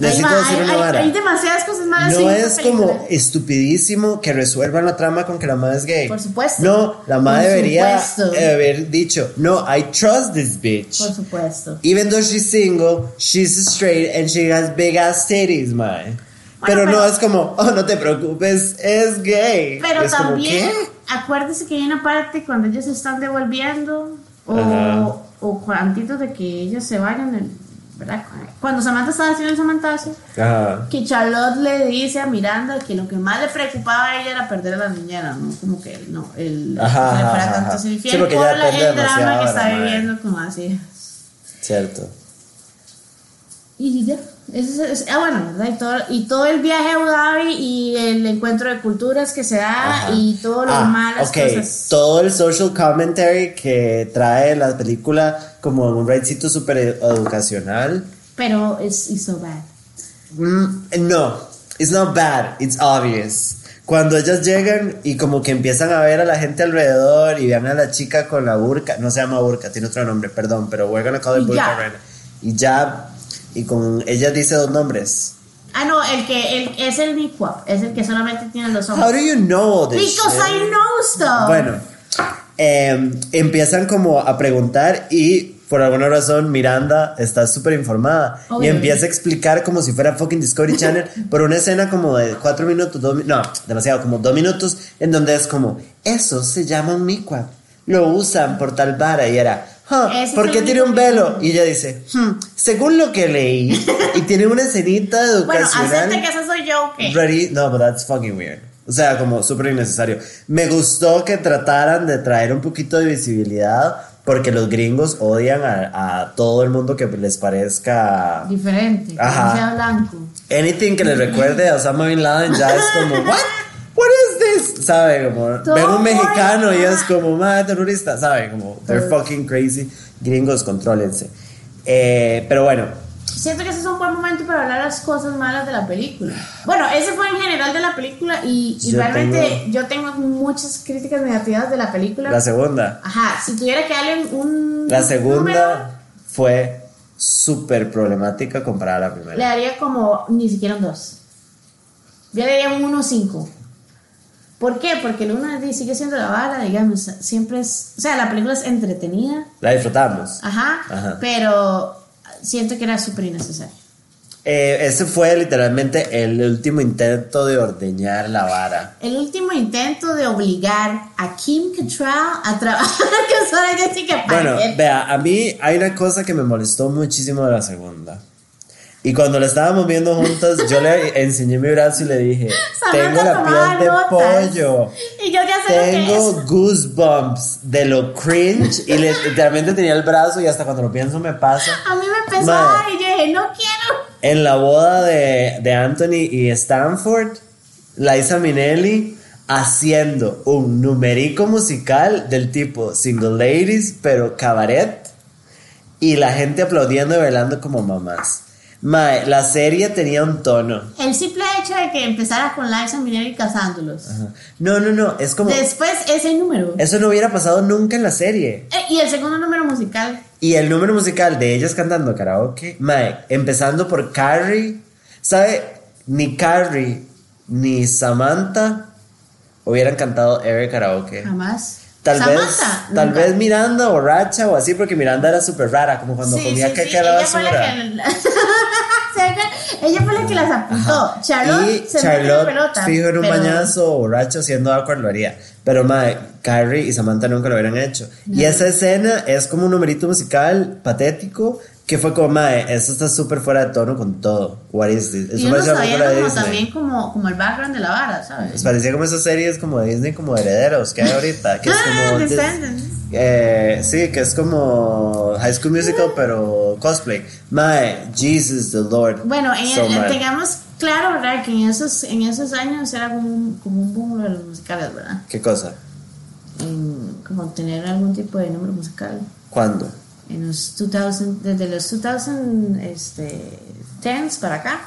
necesito va, decir hay, una hay- vara. hay demasiadas cosas malas No es como estupidísimo que resuelvan la trama con que la madre es gay. Por supuesto. No, la madre Por debería supuesto. haber dicho, no, I trust this bitch. Por supuesto. Even though she's single, she's straight and she has big ass titties, mae. pero, no es como, oh, no te preocupes, es gay. Pero es como, también, ¿qué? acuérdese que hay una parte cuando ellos se están devolviendo Ajá. o, o antes de que ellos se vayan, ¿verdad? Cuando Samantha estaba haciendo el samantazo, Ajá. que Charlotte le dice a Miranda que lo que más le preocupaba a ella era perder a la niñera, ¿no? Como que no, el Ajá, tanto ajá. ser infiel Sí, por la- el drama que está viviendo como así. Cierto. Y ya, eso es, ah, bueno. Y todo, y todo el viaje a Abu Dhabi y el encuentro de culturas que se da Ajá. y todo lo Ah, malas ok. cosas. Todo el social commentary que trae la película como un raidcito súper educacional. Pero es it's so bad. Mm, no, it's not bad, it's obvious. Cuando ellas llegan y como que empiezan a ver a la gente alrededor y vean a la chica con la burka, no se llama burka, tiene otro nombre, perdón, pero we're gonna call it burka right now. Y ya, y con ella dice dos nombres. Ah, no, el que el, es el niqab, es el que solamente tiene los ojos. How do you know this? Because shit? I know stuff. Bueno, eh, empiezan como a preguntar y por alguna razón Miranda está súper informada y empieza a explicar como si fuera fucking Discovery Channel por una escena como de cuatro minutos, dos, no, demasiado, como dos minutos en donde es como, eso se llama un miqua, lo usan por tal vara y era, "Huh, ¿por qué tiene un velo? Y ella dice, "Hmm, según lo que leí y tiene una escenita Bueno, educacional. acepte que esa soy yo, ¿qué? Ready? No, but that's fucking weird. O sea, como súper innecesario. Me gustó que trataran de traer un poquito de visibilidad porque los gringos odian a, a todo el mundo que les parezca Diferente, que Ajá. no sea blanco. anything que les recuerde a Osama Bin Laden ya es como what sabe como ven un mexicano y es como madre terrorista sabe como they're fucking crazy gringos contrólense Eh, pero bueno Siento que ese es un buen momento para hablar las cosas malas de la película. Bueno, ese fue en general de la película y, y Yo realmente tengo- yo tengo muchas críticas negativas de la película. la segunda Ajá, si tuviera que darle un la número, segunda fue súper problemática comparada a la primera le daría como ni siquiera un 2. Yo le daría un 1.5. ¿Por qué? Porque el 1 sigue siendo la vara, digamos, siempre es, o sea, la película es entretenida, La disfrutamos. ajá, Ajá. pero siento que era súper innecesario. Eh, ese fue literalmente el último intento de ordeñar la vara. El último intento de obligar a Kim Cattrall a trabajar con Sarah Jessica Bueno, Parker. vea, a mí hay una cosa que me molestó muchísimo de la segunda. Y cuando la estábamos viendo juntas, yo le enseñé mi brazo y le dije, tengo la piel de notas. pollo. Y yo ya sé lo que Tengo goosebumps de lo cringe y le- literalmente tenía el brazo y hasta cuando lo pienso me pasa. A mí me empezó Madre. a dar y yo dije, no quiero. En la boda de, de Anthony y Stanford, Liza Minnelli haciendo un numerico musical del tipo Single Ladies, pero cabaret, y la gente aplaudiendo y bailando como mamás. Mae, la serie tenía un tono. El simple hecho de que empezara con Liza Minnelli casándolos. Ajá. No, no, no, es como... Después ese número. Eso no hubiera pasado nunca en la serie. Eh, y el segundo número musical. Y el número musical de ellas cantando karaoke, mae, empezando por Carrie, ¿sabe? Ni Carrie ni Samantha hubieran cantado Ever karaoke. Jamás. Tal vez, Samantha, tal nunca. vez Miranda borracha o así, porque Miranda era súper rara, como cuando Sí, comía sí, que sí, la ella fue la basura. Ella fue la que las apuntó. Charlotte y se Charlotte, pelota. fijo en un pero- bañazo borracho haciendo awkward lo haría. Pero mae, Carrie y Samantha nunca lo hubieran hecho. Y No. esa escena es como un numerito musical patético que fue como, mae, esto está súper fuera de tono con todo. What is this? Y Eso uno sabía película de como Disney. también como, como el background de la vara, ¿sabes? Pues parecía como esas series como de Disney, como de herederos que hay ahorita. Que es Ah, como. Descendants. Eh, sí, que es como High School Musical, pero cosplay. Mae, Jesus the Lord. Bueno, en So el- tengamos claro, ¿verdad? Que en esos, en esos años era como un, como un boom de los musicales, ¿verdad? ¿Qué cosa? En, como tener algún tipo de número musical. ¿Cuándo? En los 2000, desde los 2000, este, 10s para acá.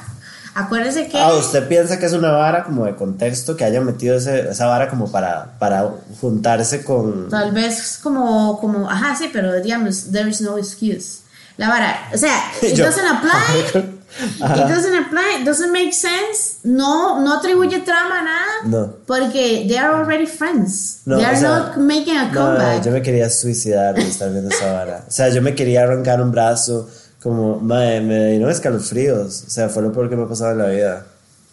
Acuérdese que. Ah, ¿usted piensa que es una vara como de contexto que haya metido ese- esa vara como para, para juntarse con... Tal vez como, como, ajá, sí, pero digamos, there is no excuse. La vara, o sea, it Yo- doesn't apply. It doesn't apply, it doesn't make sense. No, no atribuye trama a nada. No. Porque they are already friends. No, they are sea, not making a No, comeback. yo me quería suicidar de estar viendo esa vara. O sea, yo me quería arrancar un brazo, como, madre, me dieron escalofríos. O sea, fue lo peor que me ha pasado en la vida.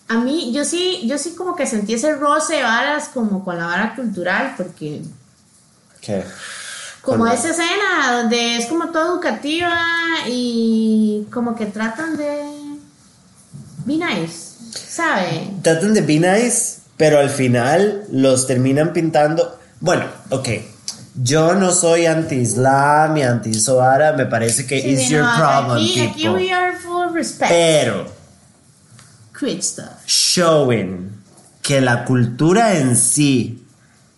A mí, yo sí, yo sí como que sentí ese roce de varas como con la vara cultural, porque ¿Qué? Como esa escena donde es como toda educativa y como que tratan de be nice, ¿sabe? Tratan de be nice, pero al final los terminan pintando. Bueno, ok. Yo no soy anti-islam y anti-soara. Me parece que Sí, it's your no, problem, aquí, aquí people. we are full respect. Pero Creed stuff. showing que la cultura en sí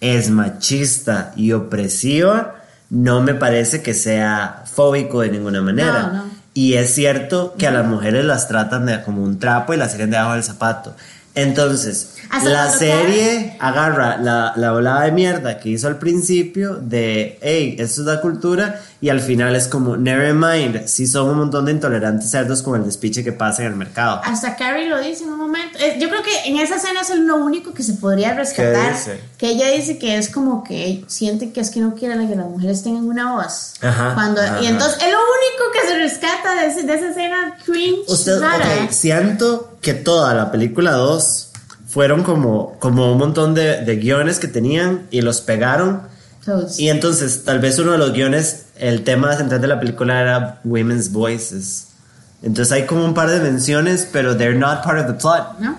es machista y opresiva, no me parece que sea fóbico de ninguna manera. No, no. Y es cierto que a las mujeres las tratan de, como un trapo y las tienen debajo del zapato. Entonces, Hasta la serie agarra la, la volada de mierda que hizo al principio de, hey, esto es la cultura, y al final es como, never mind, si son un montón de intolerantes cerdos con el despiche que pasa en el mercado. Hasta Carrie lo dice en un momento. Eh, Yo creo que en esa escena es lo único que se podría rescatar. dice? Que ella dice que es como que siente que es que no quiere que las mujeres tengan una voz. Ajá, Cuando, ajá. Y entonces es lo único que se rescata de, ese- de esa escena cringe. Usted, rara. ok, siento que toda la película 2 fueron como, como un montón de, de guiones que tenían y los pegaron. Todos. Y entonces, tal vez uno de los guiones, el tema central de la película era Women's Voices. Entonces hay como un par de menciones, pero they're not part of the plot. ¿No?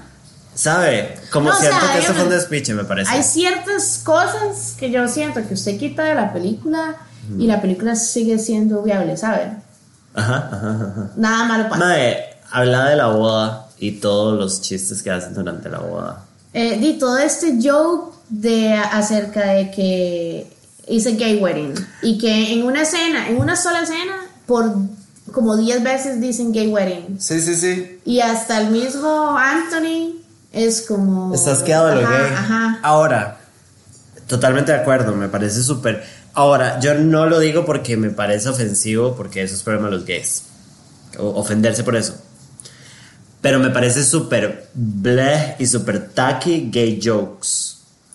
¿Sabe? Como No, o siento sea, que esto fue un despiche, me parece. Hay ciertas cosas que yo siento que usted quita de la película y la película sigue siendo viable, ¿sabe? Ajá, ajá, ajá. Nada malo pasa. Mae, habla de la boda y todos los chistes que hacen durante la boda. Eh, di todo este joke de acerca de que hice gay wedding y que en una escena, en una sola escena, por como 10 veces dicen gay wedding Sí, sí, sí. y hasta el mismo Anthony es como Estás quedado de lo Ajá, gay. Ajá. Ahora, totalmente de acuerdo, me parece súper. Ahora, yo no lo digo porque me parece ofensivo, porque eso es problema de los gays. O ofenderse por eso. Pero me parece súper bleh y súper tacky gay jokes.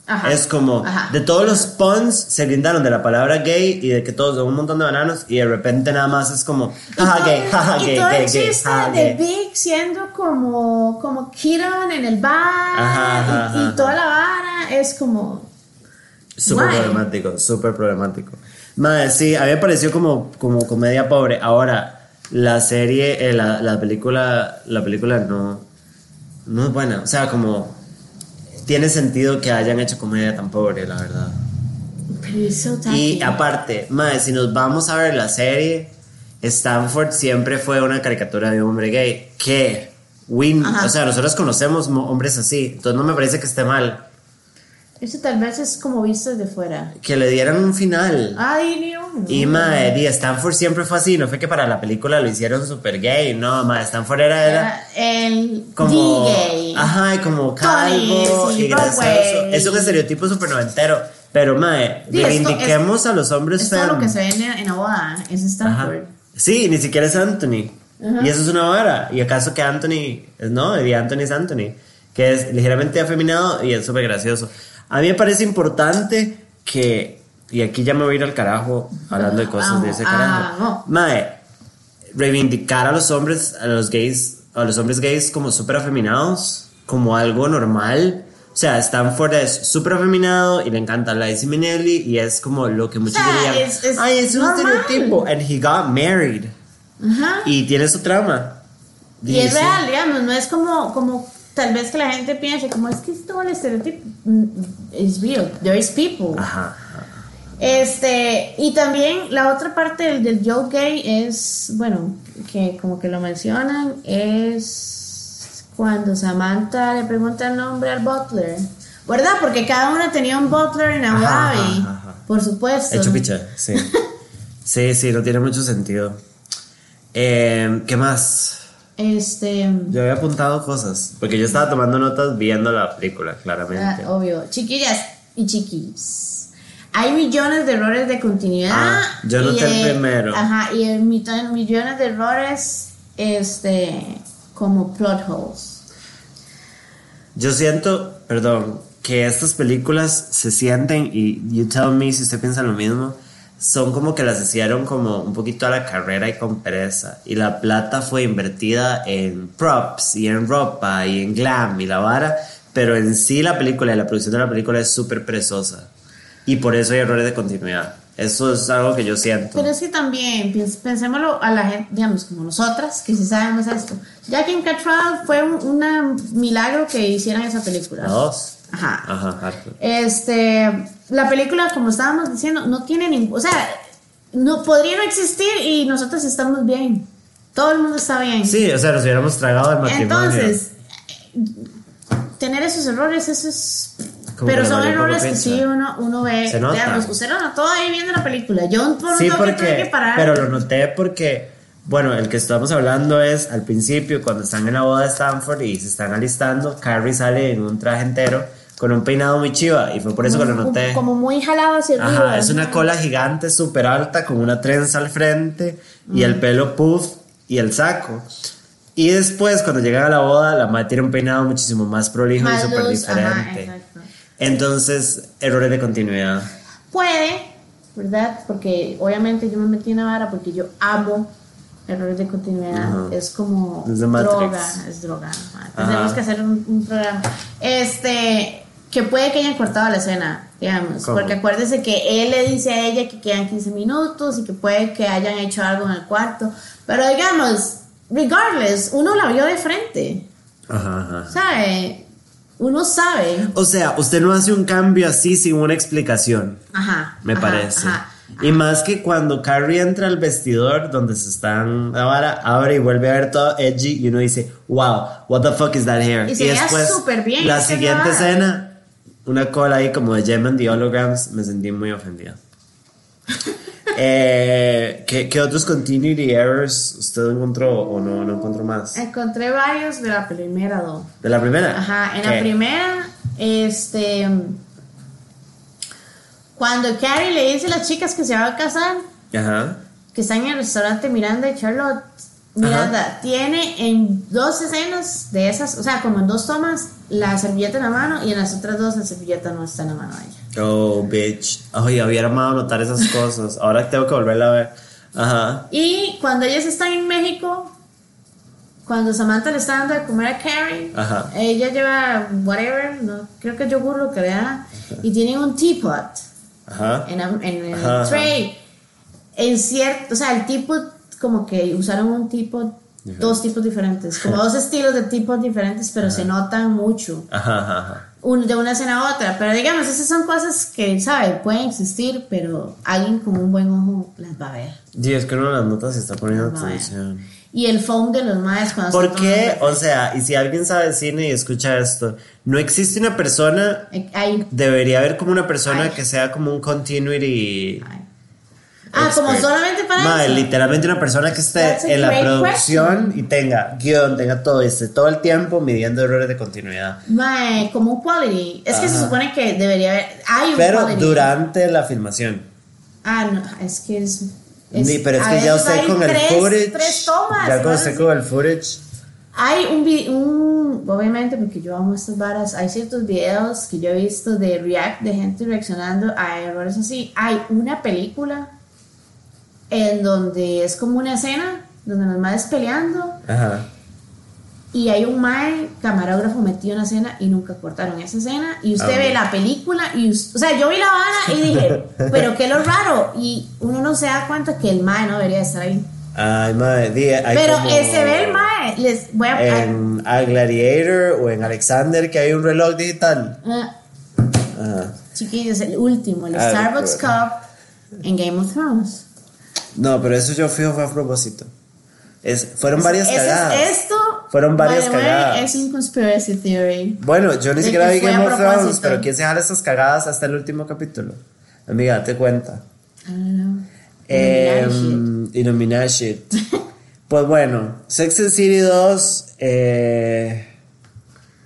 Ajá. Es como, Ajá. de todos los puns se brindaron de la palabra gay y de que todos son un montón de bananos y de repente nada más es como, jaja gay, jaja gay, todo gay, el gay, jaja de gay. Big siendo como como Kieran en el bar Ajá, y, toda la vara es como Súper problemático, súper problemático. Madre, sí, a mí me pareció como, como comedia pobre. Ahora, la serie, eh, la, la película, la película no, no es buena. O sea, como tiene sentido que hayan hecho comedia tan pobre, la verdad. pero es so tacky. Y aparte, madre, si nos vamos a ver la serie, Stanford siempre fue una caricatura de un hombre gay. Que, win, Ajá. o sea, nosotros conocemos mo- hombres así. Entonces no me parece que esté mal. Eso tal vez es como visto desde fuera. Que le dieran un final. Ay, Dios. Y mae, di, Stanford siempre fue así, no fue que para la película lo hicieron super gay, no, mae, Stanford era, era el como, D-gay. ajá, y como calvo sí, y gracioso, Broadway. es un estereotipo súper noventero, pero mae, Sí, esto reivindiquemos a los hombres Es todo lo que se ve en, en la boda, es Ajá. Stanford. Sí, ni siquiera es Anthony. Ajá. Y eso es una vara. Y acaso que Anthony, no, y Anthony es Anthony, que es ligeramente afeminado y es súper gracioso. A mí me parece importante que, y aquí ya me voy a ir al carajo hablando de cosas de ese Ah, carajo. no. Mae, reivindicar a los hombres, a los gays, a los hombres gays como súper afeminados, como algo normal. O sea, Stanford es súper afeminado y le encanta Liza Minnelli y es como lo que muchos O sea, dirían. es- es Ay, es un normal". estereotipo. And he got married. Ajá. Y tiene su trama. Y es Dice- real, digamos, no es como, como tal vez que la gente piense, como es que es todo el estereotipo. Mm, It's real, there is people. Ajá. Este, y también la otra parte del, del Joe Gay es, bueno, que como que lo mencionan, es cuando Samantha le pregunta el nombre al butler. ¿Verdad? Porque cada una tenía un butler en Abu Dhabi, por supuesto. Hecho picha, sí. sí, sí, no tiene mucho sentido. Eh, ¿Qué más? Este. Yo había apuntado cosas, porque yo estaba tomando notas viendo la película, claramente. ah, obvio. Chiquillas y chiquillos. Hay millones de errores de continuidad. Ah, yo noté el primero. Ajá, y el millones de errores este, como plot holes. Yo siento, perdón, que estas películas se sienten, y you tell me si usted piensa lo mismo, son como que las hicieron como un poquito a la carrera y con pereza. Y la plata fue invertida en props y en ropa y en glam y la vara, pero en sí la película y la producción de la película es súper perezosa. Y por eso hay errores de continuidad. Eso es algo que yo siento. Pero es que también, pens- pensémoslo a la gente, digamos, como nosotras, que sí sabemos esto. Jack and Cattrall fue un una milagro que hicieran esa película. La dos. Ajá. Ajá, harto. Este, la película, como estábamos diciendo, no tiene ningún, o sea, no podría no existir y nosotros estamos bien. Todo el mundo está bien. Sí, o sea, nos hubiéramos tragado el matrimonio. Entonces, tener esos errores, eso es. Como Pero son errores que sí uno, uno ve. Se nota. Digamos, usted lo notó ahí viendo la película. Yo por un Sí, toque tuve que porque. parar. Pero lo noté porque. Bueno, el que estamos hablando es al principio, cuando están en la boda de Stanford y se están alistando, Carrie sale en un traje entero con un peinado muy chiva y fue por eso que lo noté. Como muy jalado hacia arriba. Ajá, es una cola gigante, súper alta, con una trenza al frente y el pelo puff y el saco. Y después, cuando llegan a la boda, la madre tiene un peinado muchísimo más prolijo Más y súper ajá, diferente. exacto. Entonces, errores de continuidad. Puede, ¿verdad? Porque obviamente yo me metí en la vara porque yo amo errores de continuidad. Ajá. Es como Es droga, es droga. ajá. Ajá. Tenemos que hacer un, un programa. Este, que puede que hayan cortado la escena, digamos. ¿Cómo? Porque acuérdese que él le dice a ella que quedan 15 minutos y que puede que hayan hecho algo en el cuarto. Pero digamos, regardless, uno la vio de frente. Ajá, ajá. ¿Sabe? Uno sabe. O sea, usted no hace un cambio así sin una explicación, Ajá. me ajá, parece. ajá. Y más que cuando Carrie entra al vestidor donde se están la vara, abre y vuelve a ver todo edgy y uno dice, wow, what the fuck is that hair? Y veía súper bien, la siguiente escena, una cola ahí como de Gem and the Holograms, me sentí muy ofendida. eh, ¿qué, qué otros continuity errors usted encontró o no, no encontró más? Encontré varios de la primera, do. ¿De la primera? Ajá, en ¿Qué? la primera, este. Cuando Carrie le dice a las chicas que se va a casar, Ajá. que están en el restaurante Miranda y Charlotte. Miranda tiene en dos escenas de esas, o sea, como en dos tomas, la servilleta en la mano y en las otras dos la servilleta no está en la mano de ella. Oh, bitch. Ay, hubiera amado notar esas cosas. Ahora tengo que volverla a ver. Ajá. Y cuando ellas están en México, cuando Samantha le está dando de comer a Carrie, Ajá. ella lleva whatever, no, creo que yogur lo que le da, y tiene un teapot Ajá. en, en el Ajá, ajá. tray. En cierto, o sea, el teapot, como que usaron un teapot, dos tipos diferentes, como dos estilos de teapot diferentes, pero se notan mucho Ajá, ajá, ajá. un- de una escena a otra. Pero digamos, esas son cosas que, ¿sabe? Pueden existir, pero alguien con un buen ojo las va a ver. Sí, es que uno las notas y está poniendo atención. Y el foam de los maes cuando ¿Por qué? O sea, y si alguien sabe de cine y escucha esto, no existe una persona, Hay- debería haber como una persona Ay. que sea como un continuity. hay. Ah, como expert. solamente para Mae, eso. literalmente una persona que esté en la producción question. y tenga guion, tenga todo, esté todo el tiempo midiendo errores de continuidad. Mae, como un quality. Es que se Ajá. supone que debería haber. Hay un Pero quality. durante la filmación. Ah, no, es que es. Ni- pero es que ya usted con el tres- footage. Tres tomas. ya con usted con el footage. Hay un, un. Obviamente, porque yo amo estas varas. Hay ciertos videos que yo he visto de React, de gente reaccionando a errores así. Hay una película en donde es como una escena donde los madres peleando Ajá. y hay un mae camarógrafo metido en la escena y nunca cortaron esa escena y usted Ah, ve la película y us- o sea yo vi la vara y dije pero qué lo raro y uno no se da cuenta que el mae no debería estar ahí Ay, madre. hay pero como eh, se ve el mae les voy a En a Gladiator o en Alexander que hay un reloj digital. ah, Ajá. chiquillos el último el Starbucks. Cup en Game of Thrones No, pero eso yo fijo fue a propósito. Es, fueron varias Ese es- cagadas. esto Fueron varias by the way, cagadas. es un conspiracy theory Bueno, yo ni siquiera vi Game of Thrones, pero ¿quién se jala esas cagadas hasta el último capítulo? Amiga, date cuenta. I don't know. Eh, shit. Pues bueno, Sex and City 2 eh,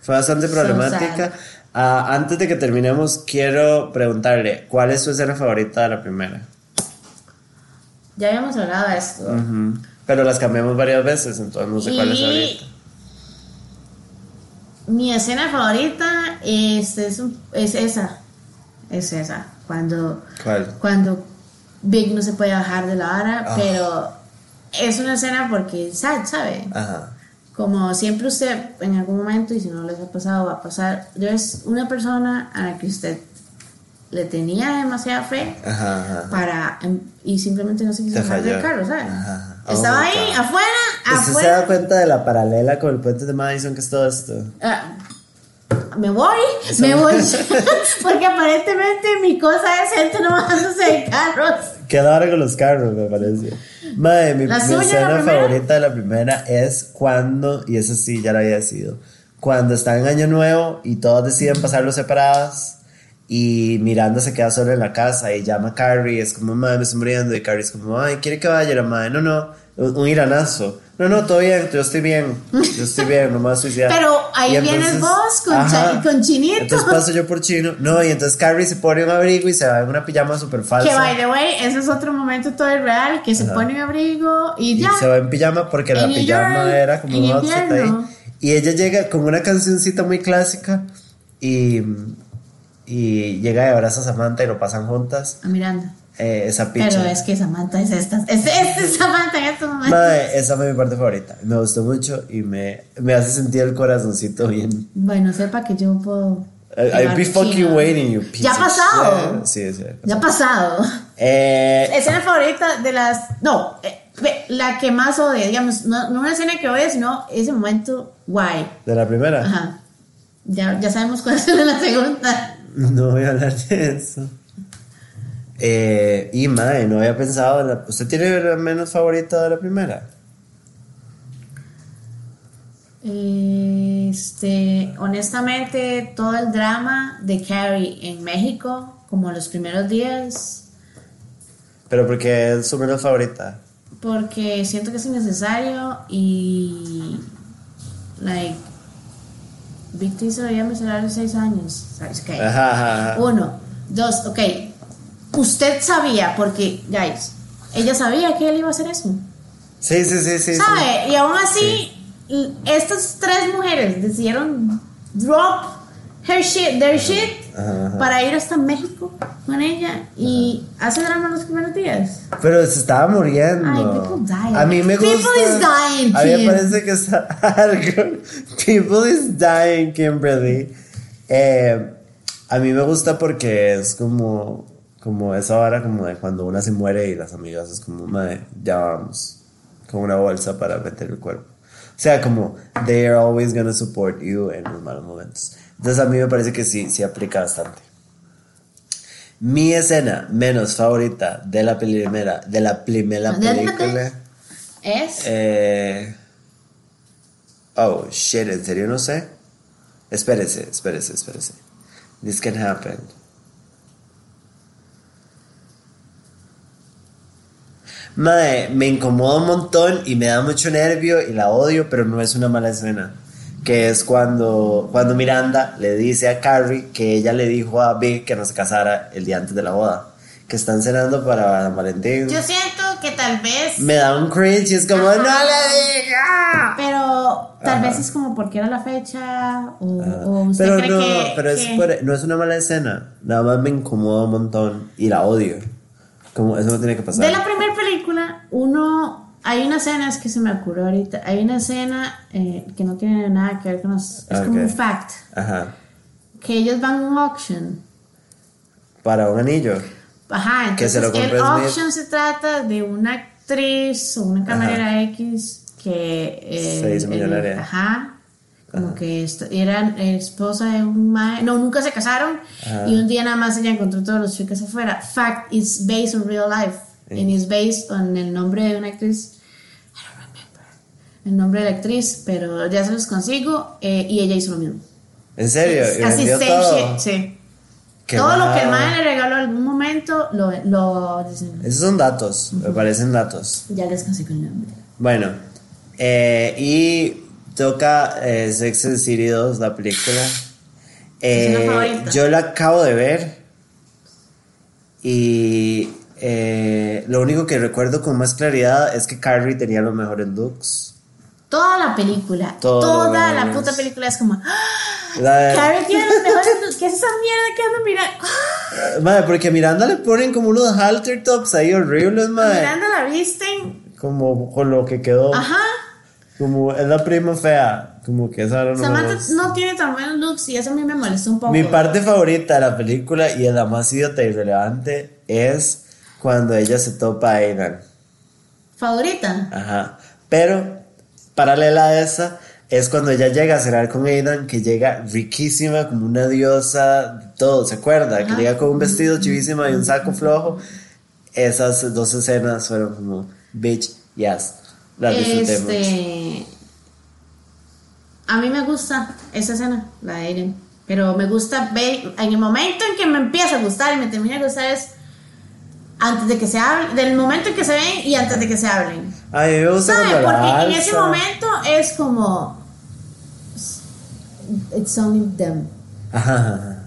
fue bastante So problemática. Ah, antes de que terminemos, quiero preguntarle, ¿cuál es su escena favorita de la primera? Ya habíamos hablado de esto. Ujú. Pero las cambiamos varias veces, entonces no sé cuál es Y- ahorita. Mi escena favorita es, es, es esa. Es esa. Cuando, ¿Cuál? cuando Big no se puede bajar de la vara, Ah. pero es una escena porque, sa- ¿sabe? Ajá. Como siempre usted en algún momento, y si no les ha pasado, va a pasar, yo es una persona a la que usted le tenía demasiada fe Ajá, ajá. para em, y simplemente no se quiso bajar del carro, ¿sabes? Ajá. Estaba Oh, ahí, God. afuera, ¿Usted se afuera. da cuenta de la paralela con el puente de Madison que es todo esto? Ah, me voy, Eso- me voy. Porque aparentemente mi cosa es gente no bajándose de carros. Qué raro con los carros, me parece. Madre, mi, ¿La mi escena favorita de la primera es cuando, y eso sí, ya lo había sido, cuando están en Año Nuevo y todos deciden pasarlo separados y Miranda se queda sola en la casa y llama a Carrie, es como, madre, me estoy muriendo, y Carrie es como, ay, ¿quiere que vaya? Y la madre, no, no, un, un iranazo. No, no, todo bien, yo estoy bien, yo estoy bien, no me voy a suicidar. Pero ahí Y vienes vos con ajá. Con Chinito. Entonces paso yo por chino. No, y entonces Carrie se pone un abrigo y se va en una pijama súper falsa. Que by the way, ese es otro momento todo real, que se Ajá. pone un abrigo y Y ya. se va en pijama porque la En New pijama York, era como un outfit ahí. Y ella llega con una cancioncita muy clásica y, y llega de abrazo a Samantha y lo pasan juntas. A Miranda. Eh, esa picha. Pero es que Samantha es esta. Es, es Samantha en estos momentos. Mae, esa fue mi parte favorita. Me gustó mucho y me, me hace sentir el corazoncito bien. Bueno, sepa que yo puedo. I- I'd llevar be fucking waiting, you piece Ya ha pasado. Sí, sí. Ya ha pasado. Eh, Escena favorita de las. No, eh, la que más odio, digamos, no, no una escena que odio, sino ese momento guay. de la primera. Ajá. Ya, ya sabemos cuál es la segunda. No voy a hablar de eso. Eh, y madre, no había pensado. en la- ¿Usted tiene la menos favorita de la primera? Este, honestamente, todo el drama de Carrie en México, como los primeros días, Pero porque es su menos favorita. porque siento que es innecesario y, like, Víctor se debería mencionar a los seis años, ¿sabes qué? Ajá, ajá, ajá. Uno, dos, ok. Usted sabía, porque, guys, ella sabía que él iba a hacer eso. Sí, sí, sí, sí. sí. ¿Sabe? Y aún así, estas tres mujeres decidieron drop her shit, their shit, Ajá, ajá. para ir hasta México con ella y hace drama los primeros días. Pero se estaba muriendo. Ay, people dying. A mí me gusta. People is dying, A mí me parece que está algo. People is dying, Kimberly. Eh, a mí me gusta porque es como. Como esa hora como de cuando una se muere y las amigas es como, madre, ya vamos. Con una bolsa para meter el cuerpo. O sea, como, they are always gonna support you en los malos momentos. Entonces a mí me parece que sí, sí aplica bastante. Mi escena menos favorita de la primera, de la primera ¿De la película. Es. Eh, oh, shit, ¿en serio no sé? Espérese, espérese, espérese. This can happen. Mae, me incomoda un montón y me da mucho nervio y la odio, pero no es una mala escena. Que es cuando, cuando Miranda le dice a Carrie que ella le dijo a Big que no se casara el día antes de la boda. Que están cenando para Valentín. Yo siento que tal vez. Me da un cringe y es como, Ajá. ¡No le diga! Pero tal Ajá. vez es como porque era la fecha o, Ajá. o usted Pero cree no, que. pero es que- por- no es una mala escena. Nada más me incomoda un montón y la odio. Como eso no tiene que pasar. De la primera película, uno. Hay una escena, es que se me ocurrió ahorita. Hay una escena eh, que no tiene nada que ver con los. Es como Ok. un fact. Ajá. Que ellos van a un auction. Para un anillo. Ajá, Que se entonces lo el Smith. auction se trata de una actriz o una camarera X que. eh, Se hizo millonaria. ajá. Como que esto- eran esposa de un mae. No, nunca se casaron. Ajá. Y un día nada más ella encontró todos los chicos afuera. Fact, it's based on real life. Sí. And it's based on el nombre de una actriz. I don't remember. El nombre de la actriz, pero ya se los consigo. eh, y ella hizo lo mismo. ¿En serio? ¿Y Así same todo? shit, sí. Qué Todo lo que el mal. mae le regaló en algún momento lo, lo Esos son datos. Me parecen datos. ya les consigo el nombre. Bueno, Eh, y toca eh, Sex and City 2, la película. Eh, yo la acabo de ver. Y eh, lo único que recuerdo con más claridad es que Carrie tenía los mejores looks. Toda la película, Todo toda la puta película es como. ¡Ah! De- Carrie tiene los mejores looks. ¿Qué es esa mierda que ando mirando? ¡Ah! Madre, porque a Miranda le ponen como unos halter tops ahí horribles, madre. Miranda la visten. Como con lo que quedó. Ajá. Como es la prima fea. Como que esa no Samantha no tiene tan buenos looks y eso a mí me molestó un poco. Mi parte favorita de la película y es la más idiota y irrelevante es cuando ella se topa a Aidan. Favorita. Ajá. Pero, paralela a esa, es cuando ella llega a cenar con Aidan, que llega riquísima, como una diosa, todo, ¿se acuerda? Que Ajá. llega con un vestido chivísimo y un saco flojo. Esas dos escenas fueron como, bitch, yes, las disfrutemos. Este. A mí me gusta esa escena, la de Aiden. Pero me gusta ver. En el momento en que me empieza a gustar y me termina de gustar es. Antes de que se hablen. Del momento en que se ven y antes de que se hablen. A mí me gusta ¿Sabe? Porque en ese alza. momento es como. It's only them. Ajá.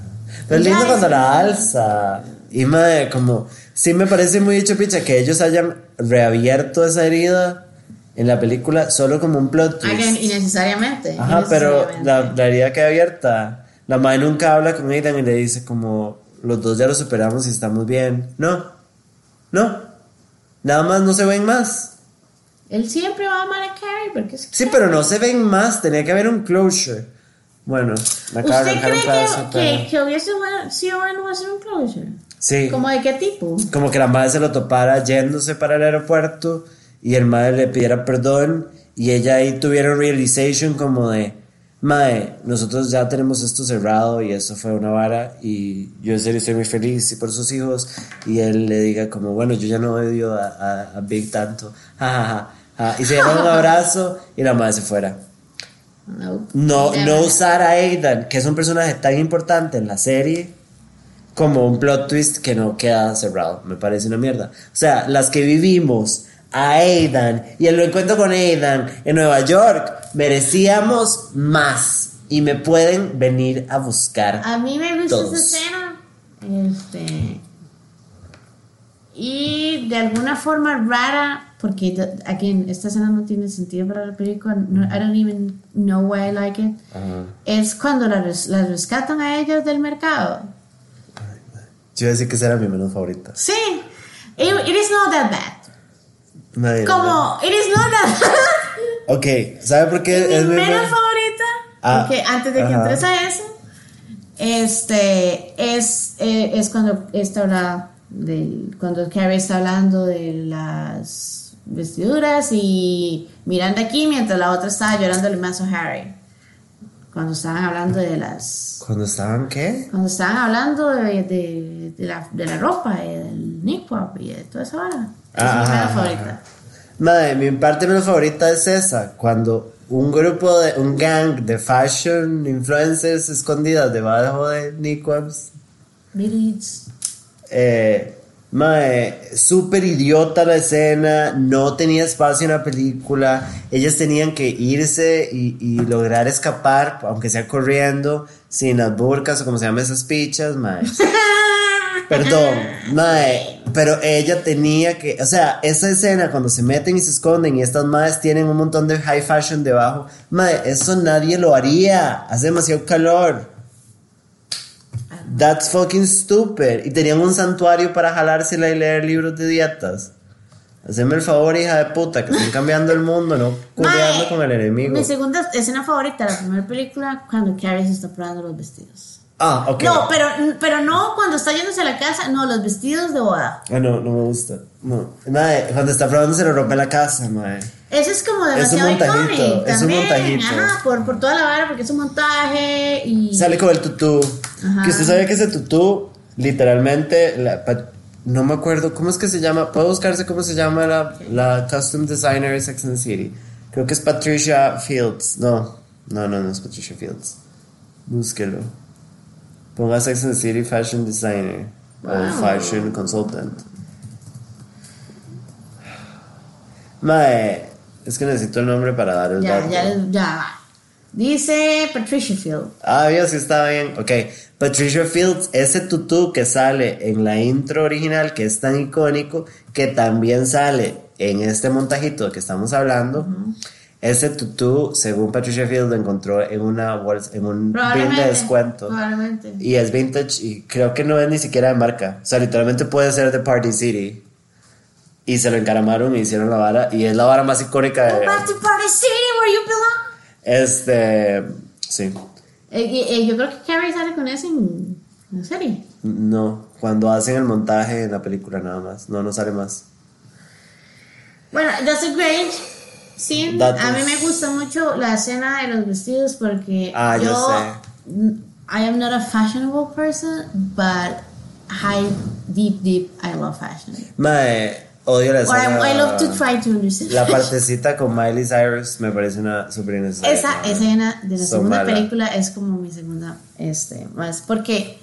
Pero es lindo cuando la alza. Y madre, como, sí me parece muy hecho picha que ellos hayan reabierto esa herida en la película solo como un plot twist. Again, innecesariamente. Ajá, pero innecesariamente. la, la herida queda abierta. La madre nunca habla con Aidan y le dice como, los dos ya lo superamos y estamos bien. No, no. Nada más no se ven más. Él siempre va a amar a Carrie porque es. Sí, pero no se ven más. Tenía que haber un closure. Bueno, me acaba de ¿Usted un cree pedazo, que, pero- que, que hubiese sido bueno hacer un closure? Sí. ¿Como de qué tipo? como que la madre se lo topara yéndose para el aeropuerto y el madre le pidiera perdón y ella ahí tuviera un realization como de madre nosotros ya tenemos esto cerrado y eso fue una vara y yo en serio estoy muy feliz y por sus hijos y él le diga como bueno yo ya no odio a, a, a Big tanto ja, ja, ja, y se dieran un abrazo y la madre se fuera No. no, no usar a Aidan, que es un personaje tan importante en la serie, como un plot twist que no queda cerrado. Me parece una mierda. O sea, las que vivimos a Aidan y el encuentro con Aidan en Nueva York, merecíamos más. Y me pueden venir a buscar. A mí me gusta Todos. esa escena. Este. Y de alguna forma rara, porque again, esta escena no tiene sentido para la película. no- I don't even know why I like it. Ajá. Es cuando la res- las rescatan a ellos del mercado. Yo iba a decir que esa era mi menos favorita. Sí. It, it is not that bad. La Como, it is not that bad. Ok, ¿sabe por qué es mi menos- favorita, Ah, porque antes de que ajá. entres a eso, este es, eh, es cuando está habla de cuando Carrie está hablando de las vestiduras y mirando aquí mientras la otra estaba llorándole más a Harry. Cuando estaban hablando de las ¿Cuando estaban qué? cuando estaban hablando de, de, de la, de la ropa y del pop y de toda esa vara. Esa es mi menos ajá, favorita. Madre, mi parte menos favorita es esa, cuando un grupo de, un gang de fashion influencers escondidas debajo de Nickwaps, eh, mae, súper idiota la escena, no tenía espacio en la película, ellas tenían que irse y, y lograr escapar, aunque sea corriendo, sin las burcas o como se llaman esas pichas, mae. Perdón, mae, pero ella tenía que, o sea, esa escena cuando se meten y se esconden y estas madres tienen un montón de high fashion debajo, mae, eso nadie lo haría, hace demasiado calor. That's fucking stupid. Y tenían un santuario para jalársela y leer libros de dietas. Haceme el favor, hija de puta, que están cambiando el mundo, no cuidando con el enemigo. Mi segunda escena favorita de la primera película, cuando Carrie se está probando los vestidos. Ah, ok. No, pero, pero no cuando está yéndose a la casa, no, los vestidos de boda. Ah, no, no me gusta. No. Mae, cuando está probando se lo rompe la casa, mae. Eso es como Es un demasiado montajito, icónico. es un también. montajito. Ajá, por, por toda la vara, porque es un montaje y. Sale con el tutú. Ajá. Que usted sabe que ese tutú, literalmente, la- no me acuerdo, ¿cómo es que se llama? ¿Puedo buscarse cómo se llama la, la custom designer de Sex and the City? Creo que es Patricia Fields. No, no, no, no es Patricia Fields. Búsquelo. Ponga Sex and the City Fashion Designer o Wow. Fashion Consultant. Mae, Es que necesito el nombre para dar el Ya, dato. ya, ya. Dice Patricia Field. Ah, Dios, sí está bien. Ok. Patricia Fields, ese tutú que sale en la intro original, que es tan icónico, que también sale en este montajito que estamos hablando. Ese tutú, según Patricia Fields, lo encontró en una bolsa, en un bin de descuento. Probablemente. Y es vintage y creo que no es ni siquiera de marca. O sea, literalmente puede ser de Party City. Y se lo encaramaron y hicieron la vara. Y es la vara más icónica Go de... back to Party City where you belong. Este... Sí. Eh, eh, yo creo que Carrie sale con ese en en la serie. No, cuando hacen el montaje en la película nada más. No, no sale más. Bueno, that's a great Datos. A mí me gusta mucho la escena de los vestidos porque Ah, yo yo sé. I am not a fashionable person, but high, deep, deep, I love fashion. Mae, odio la escena. I, I love to try to understand. La partecita con Miley Cyrus me parece una súper innecesaria. Esa escena de la segunda mala. película es como mi segunda, este, más porque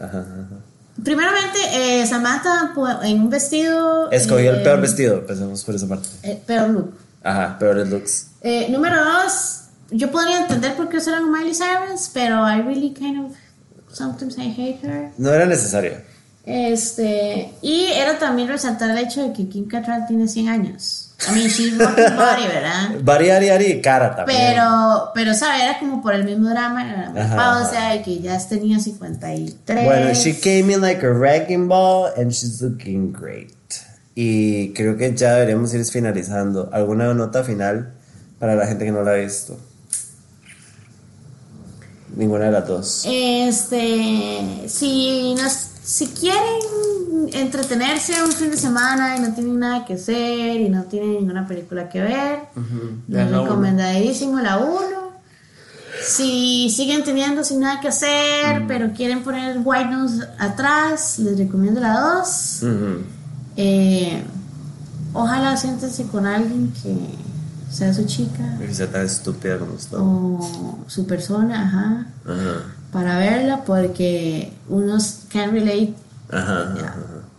Ajá, ajá. primeramente eh, Samantha pu- en un vestido Escogió el eh, peor vestido, empecemos por esa parte. eh, peor look. Ajá, peores looks. Eh, número dos, yo podría entender por qué usaron Miley Cyrus, pero I really kind of sometimes I hate her. No era necesario. Este, y era también resaltar el hecho de que Kim Cattrall tiene 100 años. I mean, she's rocking body, ¿verdad? Bari, Ari, Ari, cara también. Pero, pero, ¿sabes? Era como por el mismo drama, era Ajá, pausa de que ya tenía 53. Bueno, she came in like a wrecking ball and she's looking great. Y creo que ya deberíamos ir finalizando. ¿Alguna nota final para la gente que no la ha visto? Ninguna de las dos. Este, si, nos, si quieren entretenerse un fin de semana y no tienen nada que hacer y no tienen ninguna película que ver, uno. recomendadísimo la 1. Si siguen teniendo sin nada que hacer, pero quieren poner White Nose atrás, les recomiendo la 2. Ujú. Eh, ojalá siéntense con alguien que sea su chica Que sea tan estúpida como usted. o su persona, ajá Ajá. para verla porque unos can relate. Ajá. ajá.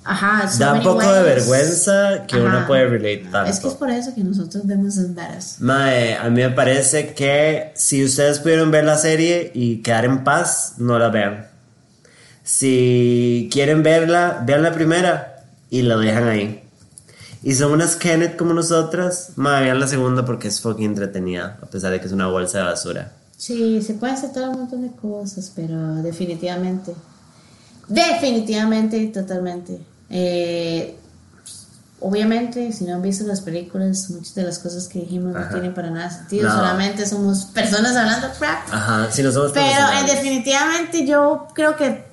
Ajá, so Da un poco de ways. vergüenza que uno Ajá. puede relate tanto. Es que es por eso que nosotros vemos esas varas. Mae, a mí me parece que si ustedes pudieron ver la serie y quedar en paz, no la vean. Si quieren verla, vean la primera y la dejan ahí. Y son unas Kenneth como nosotras, mae, vean la segunda porque es fucking entretenida, a pesar de que es una bolsa de basura. Sí, se puede hacer todo un montón de cosas, pero definitivamente, definitivamente y totalmente. Eh, obviamente, si no han visto las películas, muchas de las cosas que dijimos Ajá. no tienen para nada sentido, No. solamente somos personas hablando crap. Ajá, si no somos Pero eh, definitivamente yo creo que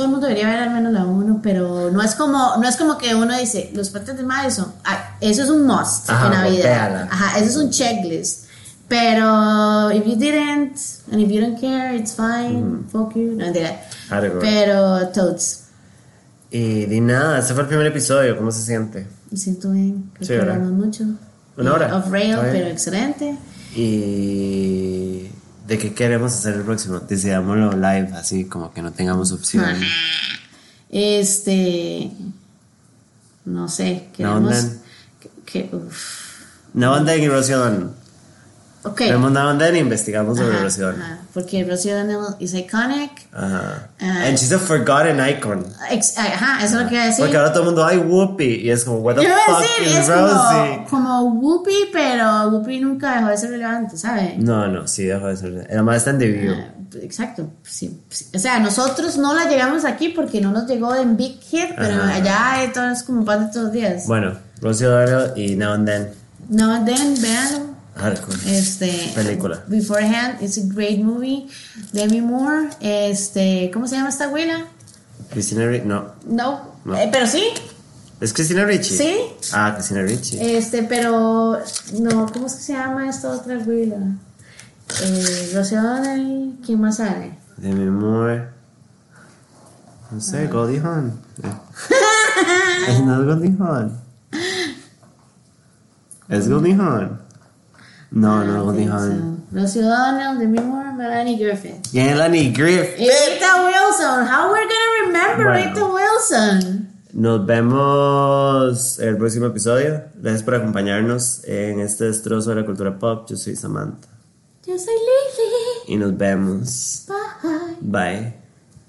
todo el mundo debería ver al menos la 1, pero no es como no es como que uno dice, los patas de Madison, ah, eso es un must Ajá, en Navidad. Ajá, eso es un checklist. Pero if you didn't and if you don't care, it's fine. Fuck you. No, mentira. Pero toads, Y di nada, ese fue el primer episodio, ¿cómo se siente? me siento bien. Creo Sí, que mucho. Una hora. Off rail, pero excelente. Y de qué queremos hacer el próximo, decidámoslo live, así como que no tengamos opción. Este. No sé, queremos. Naondan. que, que- uf. Ok. Vemos Navandan e investigamos sobre Ajá, Rocío O'Donnell. ajá, Porque Rocío O'Donnell es iconic. Ajá. Ah. And she's a forgotten icon. Ex- ajá, eso es lo que iba a decir. Porque ahora todo el mundo, ay, Whoopi. Y es como, what the Yo fuck decir, is es Rosie? como, como Whoopi, pero Whoopi nunca dejó de ser relevante, ¿sabes? No, no, sí, dejó de ser. Era más está en The View. Ah, Exacto, sí, sí. O sea, nosotros no la llegamos aquí porque no nos llegó en Big Hit, pero Ajá. allá todo es como pan de todos los días. Bueno, Rocío O'Donnell y Navandan. No, then, véanlo. Hardcore. Este, Película. Beforehand, it's a great movie. Demi Moore, este, ¿cómo se llama esta abuela? Cristina Ricci. No. No, No. eh, pero sí, ¿Es Cristina Ricci? Sí. Ah, Cristina Ricci. este, pero no, ¿cómo es que se llama esta otra abuela? Eh, Rocío O'Donnell, ¿quién más sale? Demi Moore. No Ah. sé, Goldie Hawn. Es no Goldie Hawn. ¿Es Goldie Hawn? No, no Goldie Hawn. So, Rocío O'Donnell, Demi Moore, Melanie Griffith. Melanie Griffith. Y Rita Wilson, how we're gonna remember Bueno. Rita Wilson? Nos vemos en el próximo episodio. Gracias por acompañarnos en este destrozo de la cultura pop. Yo soy Samantha. Yo soy Lily. Y nos vemos. Bye. Bye.